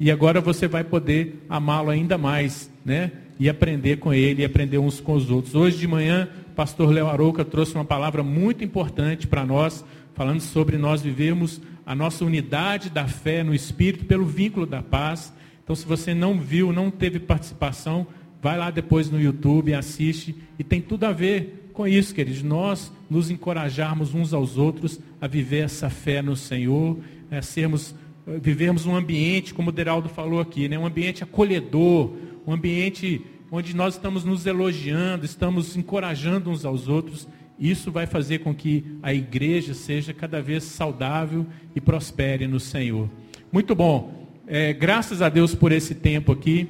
e agora você vai poder amá-lo ainda mais, né? E aprender com ele e aprender uns com os outros. Hoje de manhã pastor Léo Arouca trouxe uma palavra muito importante para nós, falando sobre nós vivermos a nossa unidade da fé no Espírito pelo vínculo da paz. Então, se você não viu, não teve participação, vai lá depois no YouTube, assiste, e tem tudo a ver com isso, queridos. Nós nos encorajarmos uns aos outros a viver essa fé no Senhor, a sermos, vivermos um ambiente, como o Deraldo falou aqui, né? um ambiente acolhedor, um ambiente onde nós estamos nos elogiando, estamos encorajando uns aos outros, isso vai fazer com que a igreja seja cada vez saudável e prospere no Senhor. Muito bom. É, graças a Deus por esse tempo aqui.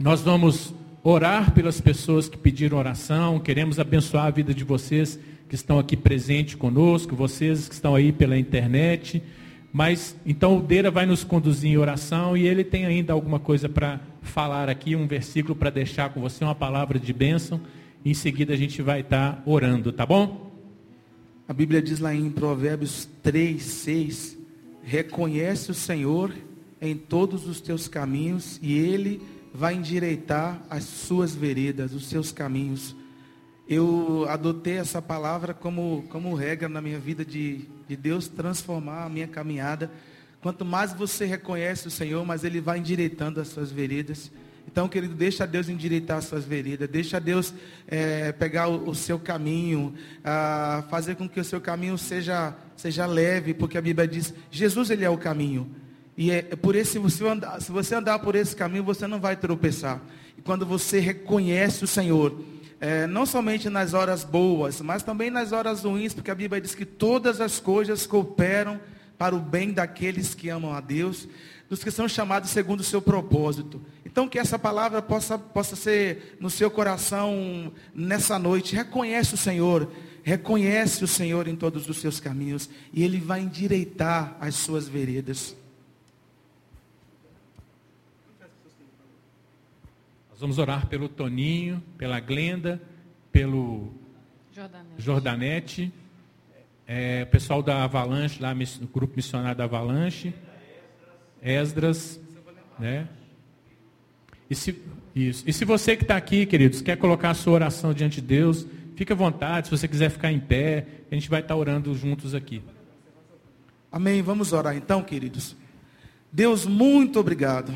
Nós vamos orar pelas pessoas que pediram oração. Queremos abençoar a vida de vocês que estão aqui presentes conosco, vocês que estão aí pela internet. Mas então o Deira vai nos conduzir em oração e ele tem ainda alguma coisa para falar aqui, um versículo para deixar com você, uma palavra de bênção. Em seguida a gente vai estar tá orando, tá bom? A Bíblia diz lá em Provérbios 3, 6: Reconhece o Senhor em todos os teus caminhos e Ele vai endireitar as suas veredas, os seus caminhos eu adotei essa palavra como, como regra na minha vida de, de Deus transformar a minha caminhada. Quanto mais você reconhece o Senhor, mais Ele vai endireitando as suas veredas. Então, querido, deixa Deus endireitar as suas veredas, deixa Deus é, pegar o, o, seu caminho, a, fazer com que o seu caminho seja, seja leve, porque a Bíblia diz, Jesus ele é o caminho. E é por esse, se andar, se você andar por esse caminho, você não vai tropeçar. E quando você reconhece o Senhor, é, não somente nas horas boas, mas também nas horas ruins, porque a Bíblia diz que todas as coisas cooperam para o bem daqueles que amam a Deus, dos que são chamados segundo o seu propósito. Então que essa palavra possa, possa ser no seu coração nessa noite. Reconhece o Senhor, reconhece o Senhor em todos os seus caminhos, e Ele vai endireitar as suas veredas. Nós vamos orar pelo Toninho, pela Glenda, pelo Jordanete. Jordanete. É, o pessoal da Avalanche, lá, o grupo missionário da Avalanche. Esdras, né? E se, isso. E se você que está aqui, queridos, quer colocar a sua oração diante de Deus, fique à vontade. Se você quiser ficar em pé, a gente vai estar tá orando juntos aqui. Amém. Vamos orar então, queridos. Deus, muito obrigado.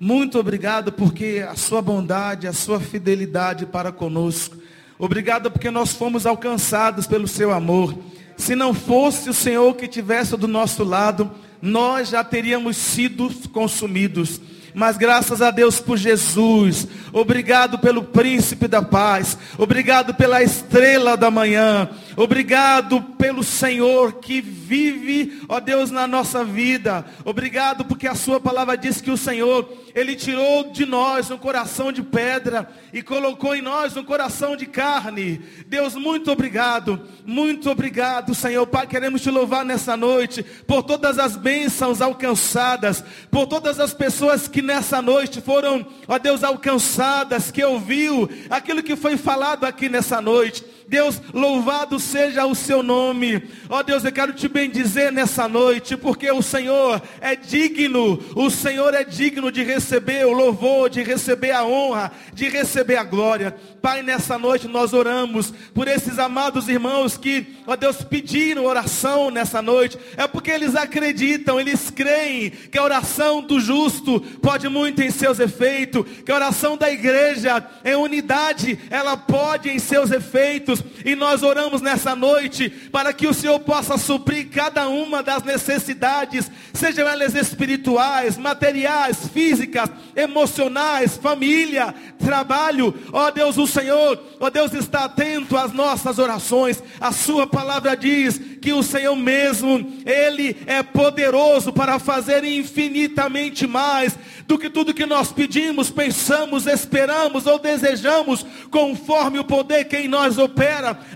Muito obrigado porque a sua bondade, a sua fidelidade para conosco. Obrigado porque nós fomos alcançados pelo seu amor. Se não fosse o Senhor que tivesse do nosso lado, nós já teríamos sido consumidos. Mas graças a Deus por Jesus. Obrigado pelo príncipe da paz. Obrigado pela estrela da manhã. Obrigado pelo Senhor que vive, ó Deus, na nossa vida. Obrigado porque a sua palavra diz que o Senhor, ele tirou de nós um coração de pedra e colocou em nós um coração de carne. Deus, muito obrigado. Muito obrigado, Senhor. Pai, queremos te louvar nessa noite por todas as bênçãos alcançadas, por todas as pessoas que nessa noite foram, ó Deus, alcançadas, que ouviu aquilo que foi falado aqui nessa noite. Deus, louvado seja o seu nome. Ó Deus, eu quero te bendizer nessa noite, porque o Senhor é digno, o Senhor é digno de receber o louvor, de receber a honra, de receber a glória. Pai, nessa noite nós oramos por esses amados irmãos que, ó Deus, pediram oração nessa noite. É porque eles acreditam, eles creem que a oração do justo pode muito em seus efeitos, que a oração da igreja em unidade, ela pode em seus efeitos e nós oramos nessa noite para que o Senhor possa suprir cada uma das necessidades, sejam elas espirituais, materiais, físicas, emocionais, família, trabalho. Ó Deus, o Senhor, ó Deus, está atento às nossas orações. A Sua palavra diz que o Senhor mesmo, Ele é poderoso para fazer infinitamente mais do que tudo que nós pedimos, pensamos, esperamos ou desejamos, conforme o poder que em nós opera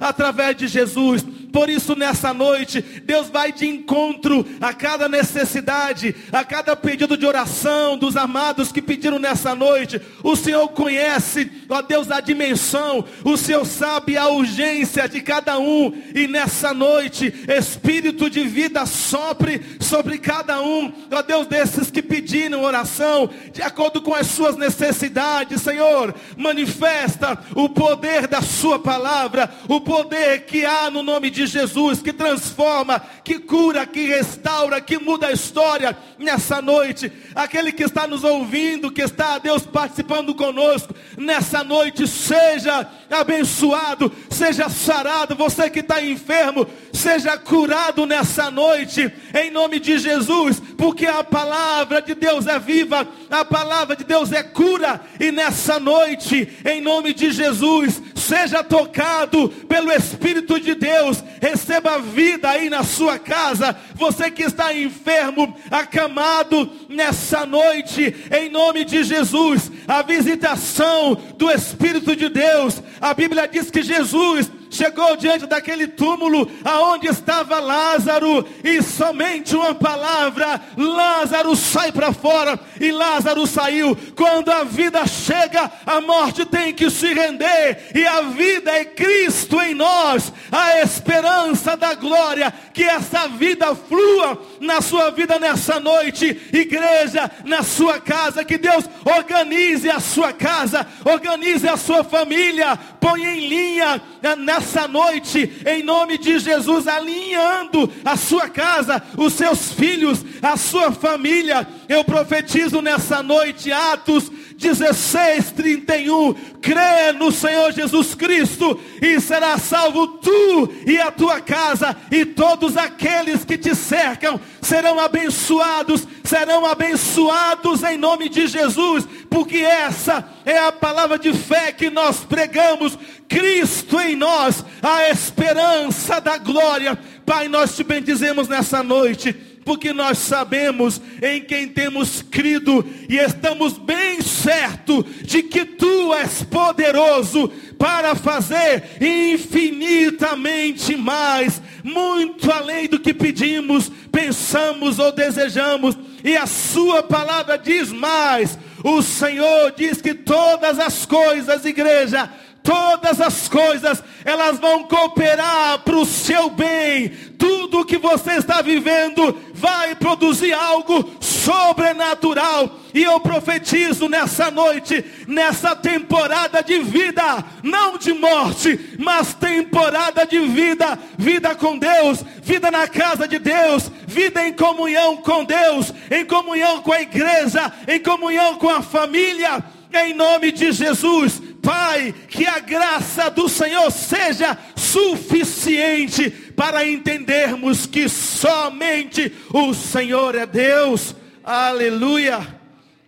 através de Jesus. Por isso, nessa noite, Deus vai de encontro a cada necessidade, a cada pedido de oração dos amados que pediram nessa noite. O Senhor conhece, ó Deus, a dimensão, o Senhor sabe a urgência de cada um. E nessa noite, Espírito de vida sopre sobre cada um, ó Deus, desses que pediram oração, de acordo com as suas necessidades, Senhor. Manifesta o poder da Sua palavra, o poder que há no nome de de Jesus, que transforma, que cura, que restaura, que muda a história nessa noite. Aquele que está nos ouvindo, que está, Deus, participando conosco nessa noite, seja abençoado, seja sarado. Você que está enfermo, seja curado nessa noite, em nome de Jesus, porque a palavra de Deus é viva, a palavra de Deus é cura, e nessa noite, em nome de Jesus, seja tocado pelo Espírito de Deus, receba vida aí na sua casa. Você que está enfermo, acamado nessa noite, em nome de Jesus, a visitação do Espírito de Deus. A Bíblia diz que Jesus chegou diante daquele túmulo aonde estava Lázaro e somente uma palavra, Lázaro sai para fora e Lázaro saiu. Quando a vida chega, a morte tem que se render e a vida é Cristo em nós, a esperança da glória, que essa vida flua na sua vida nessa noite, igreja, na sua casa, que Deus organize a sua casa, organize a sua família, põe em linha nessa nessa noite, em nome de Jesus, alinhando a sua casa, os seus filhos, a sua família. Eu profetizo nessa noite, Atos 16, 31. Crê no Senhor Jesus Cristo e será salvo tu e a tua casa, e todos aqueles que te cercam serão abençoados, serão abençoados em nome de Jesus, porque essa é a palavra de fé que nós pregamos. Cristo em nós, a esperança da glória. Pai, nós te bendizemos nessa noite porque nós sabemos em quem temos crido e estamos bem certo de que tu és poderoso para fazer infinitamente mais, muito além do que pedimos, pensamos ou desejamos. E a sua palavra diz mais. O Senhor diz que todas as coisas, igreja, todas as coisas elas vão cooperar para o seu bem. Tudo que você está vivendo vai produzir algo sobrenatural. E eu profetizo nessa noite, nessa temporada de vida, não de morte, mas temporada de vida, vida com Deus, vida na casa de Deus, vida em comunhão com Deus, em comunhão com a igreja, em comunhão com a família em nome de Jesus. Pai, que a graça do Senhor seja suficiente para entendermos que somente o Senhor é Deus. Aleluia.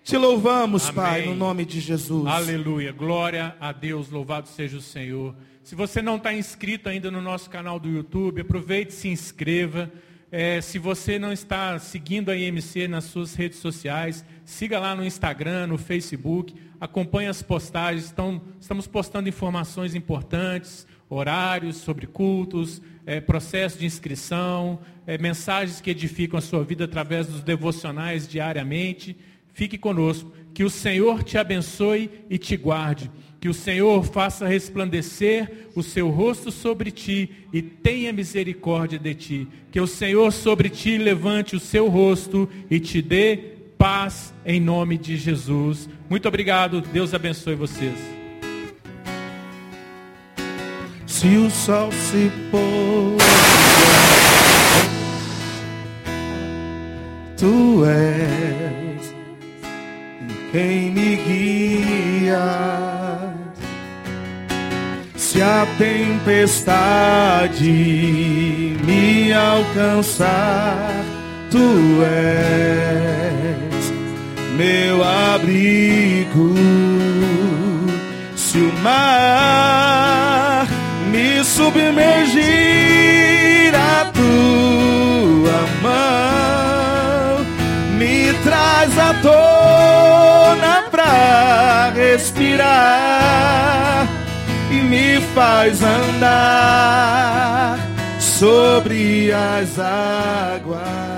Te louvamos, Amém. Pai, no nome de Jesus. Aleluia. Glória a Deus. Louvado seja o Senhor. Se você não está inscrito ainda no nosso canal do YouTube, aproveite e se inscreva. É, se você não está seguindo a IMC nas suas redes sociais, siga lá no Instagram, no Facebook, acompanhe as postagens. Estão, estamos postando informações importantes, horários sobre cultos, é, processo de inscrição, é, mensagens que edificam a sua vida através dos devocionais diariamente. Fique conosco. Que o Senhor te abençoe e te guarde. Que o Senhor faça resplandecer o seu rosto sobre ti e tenha misericórdia de ti. Que o Senhor sobre ti levante o seu rosto e te dê paz em nome de Jesus. Muito obrigado. Deus abençoe vocês. Se o sol se pôr, tu és quem me guia se a tempestade me alcançar, tu és meu abrigo. Se o mar me submergir, a tua mão me traz à tona pra respirar e me faz andar sobre as águas.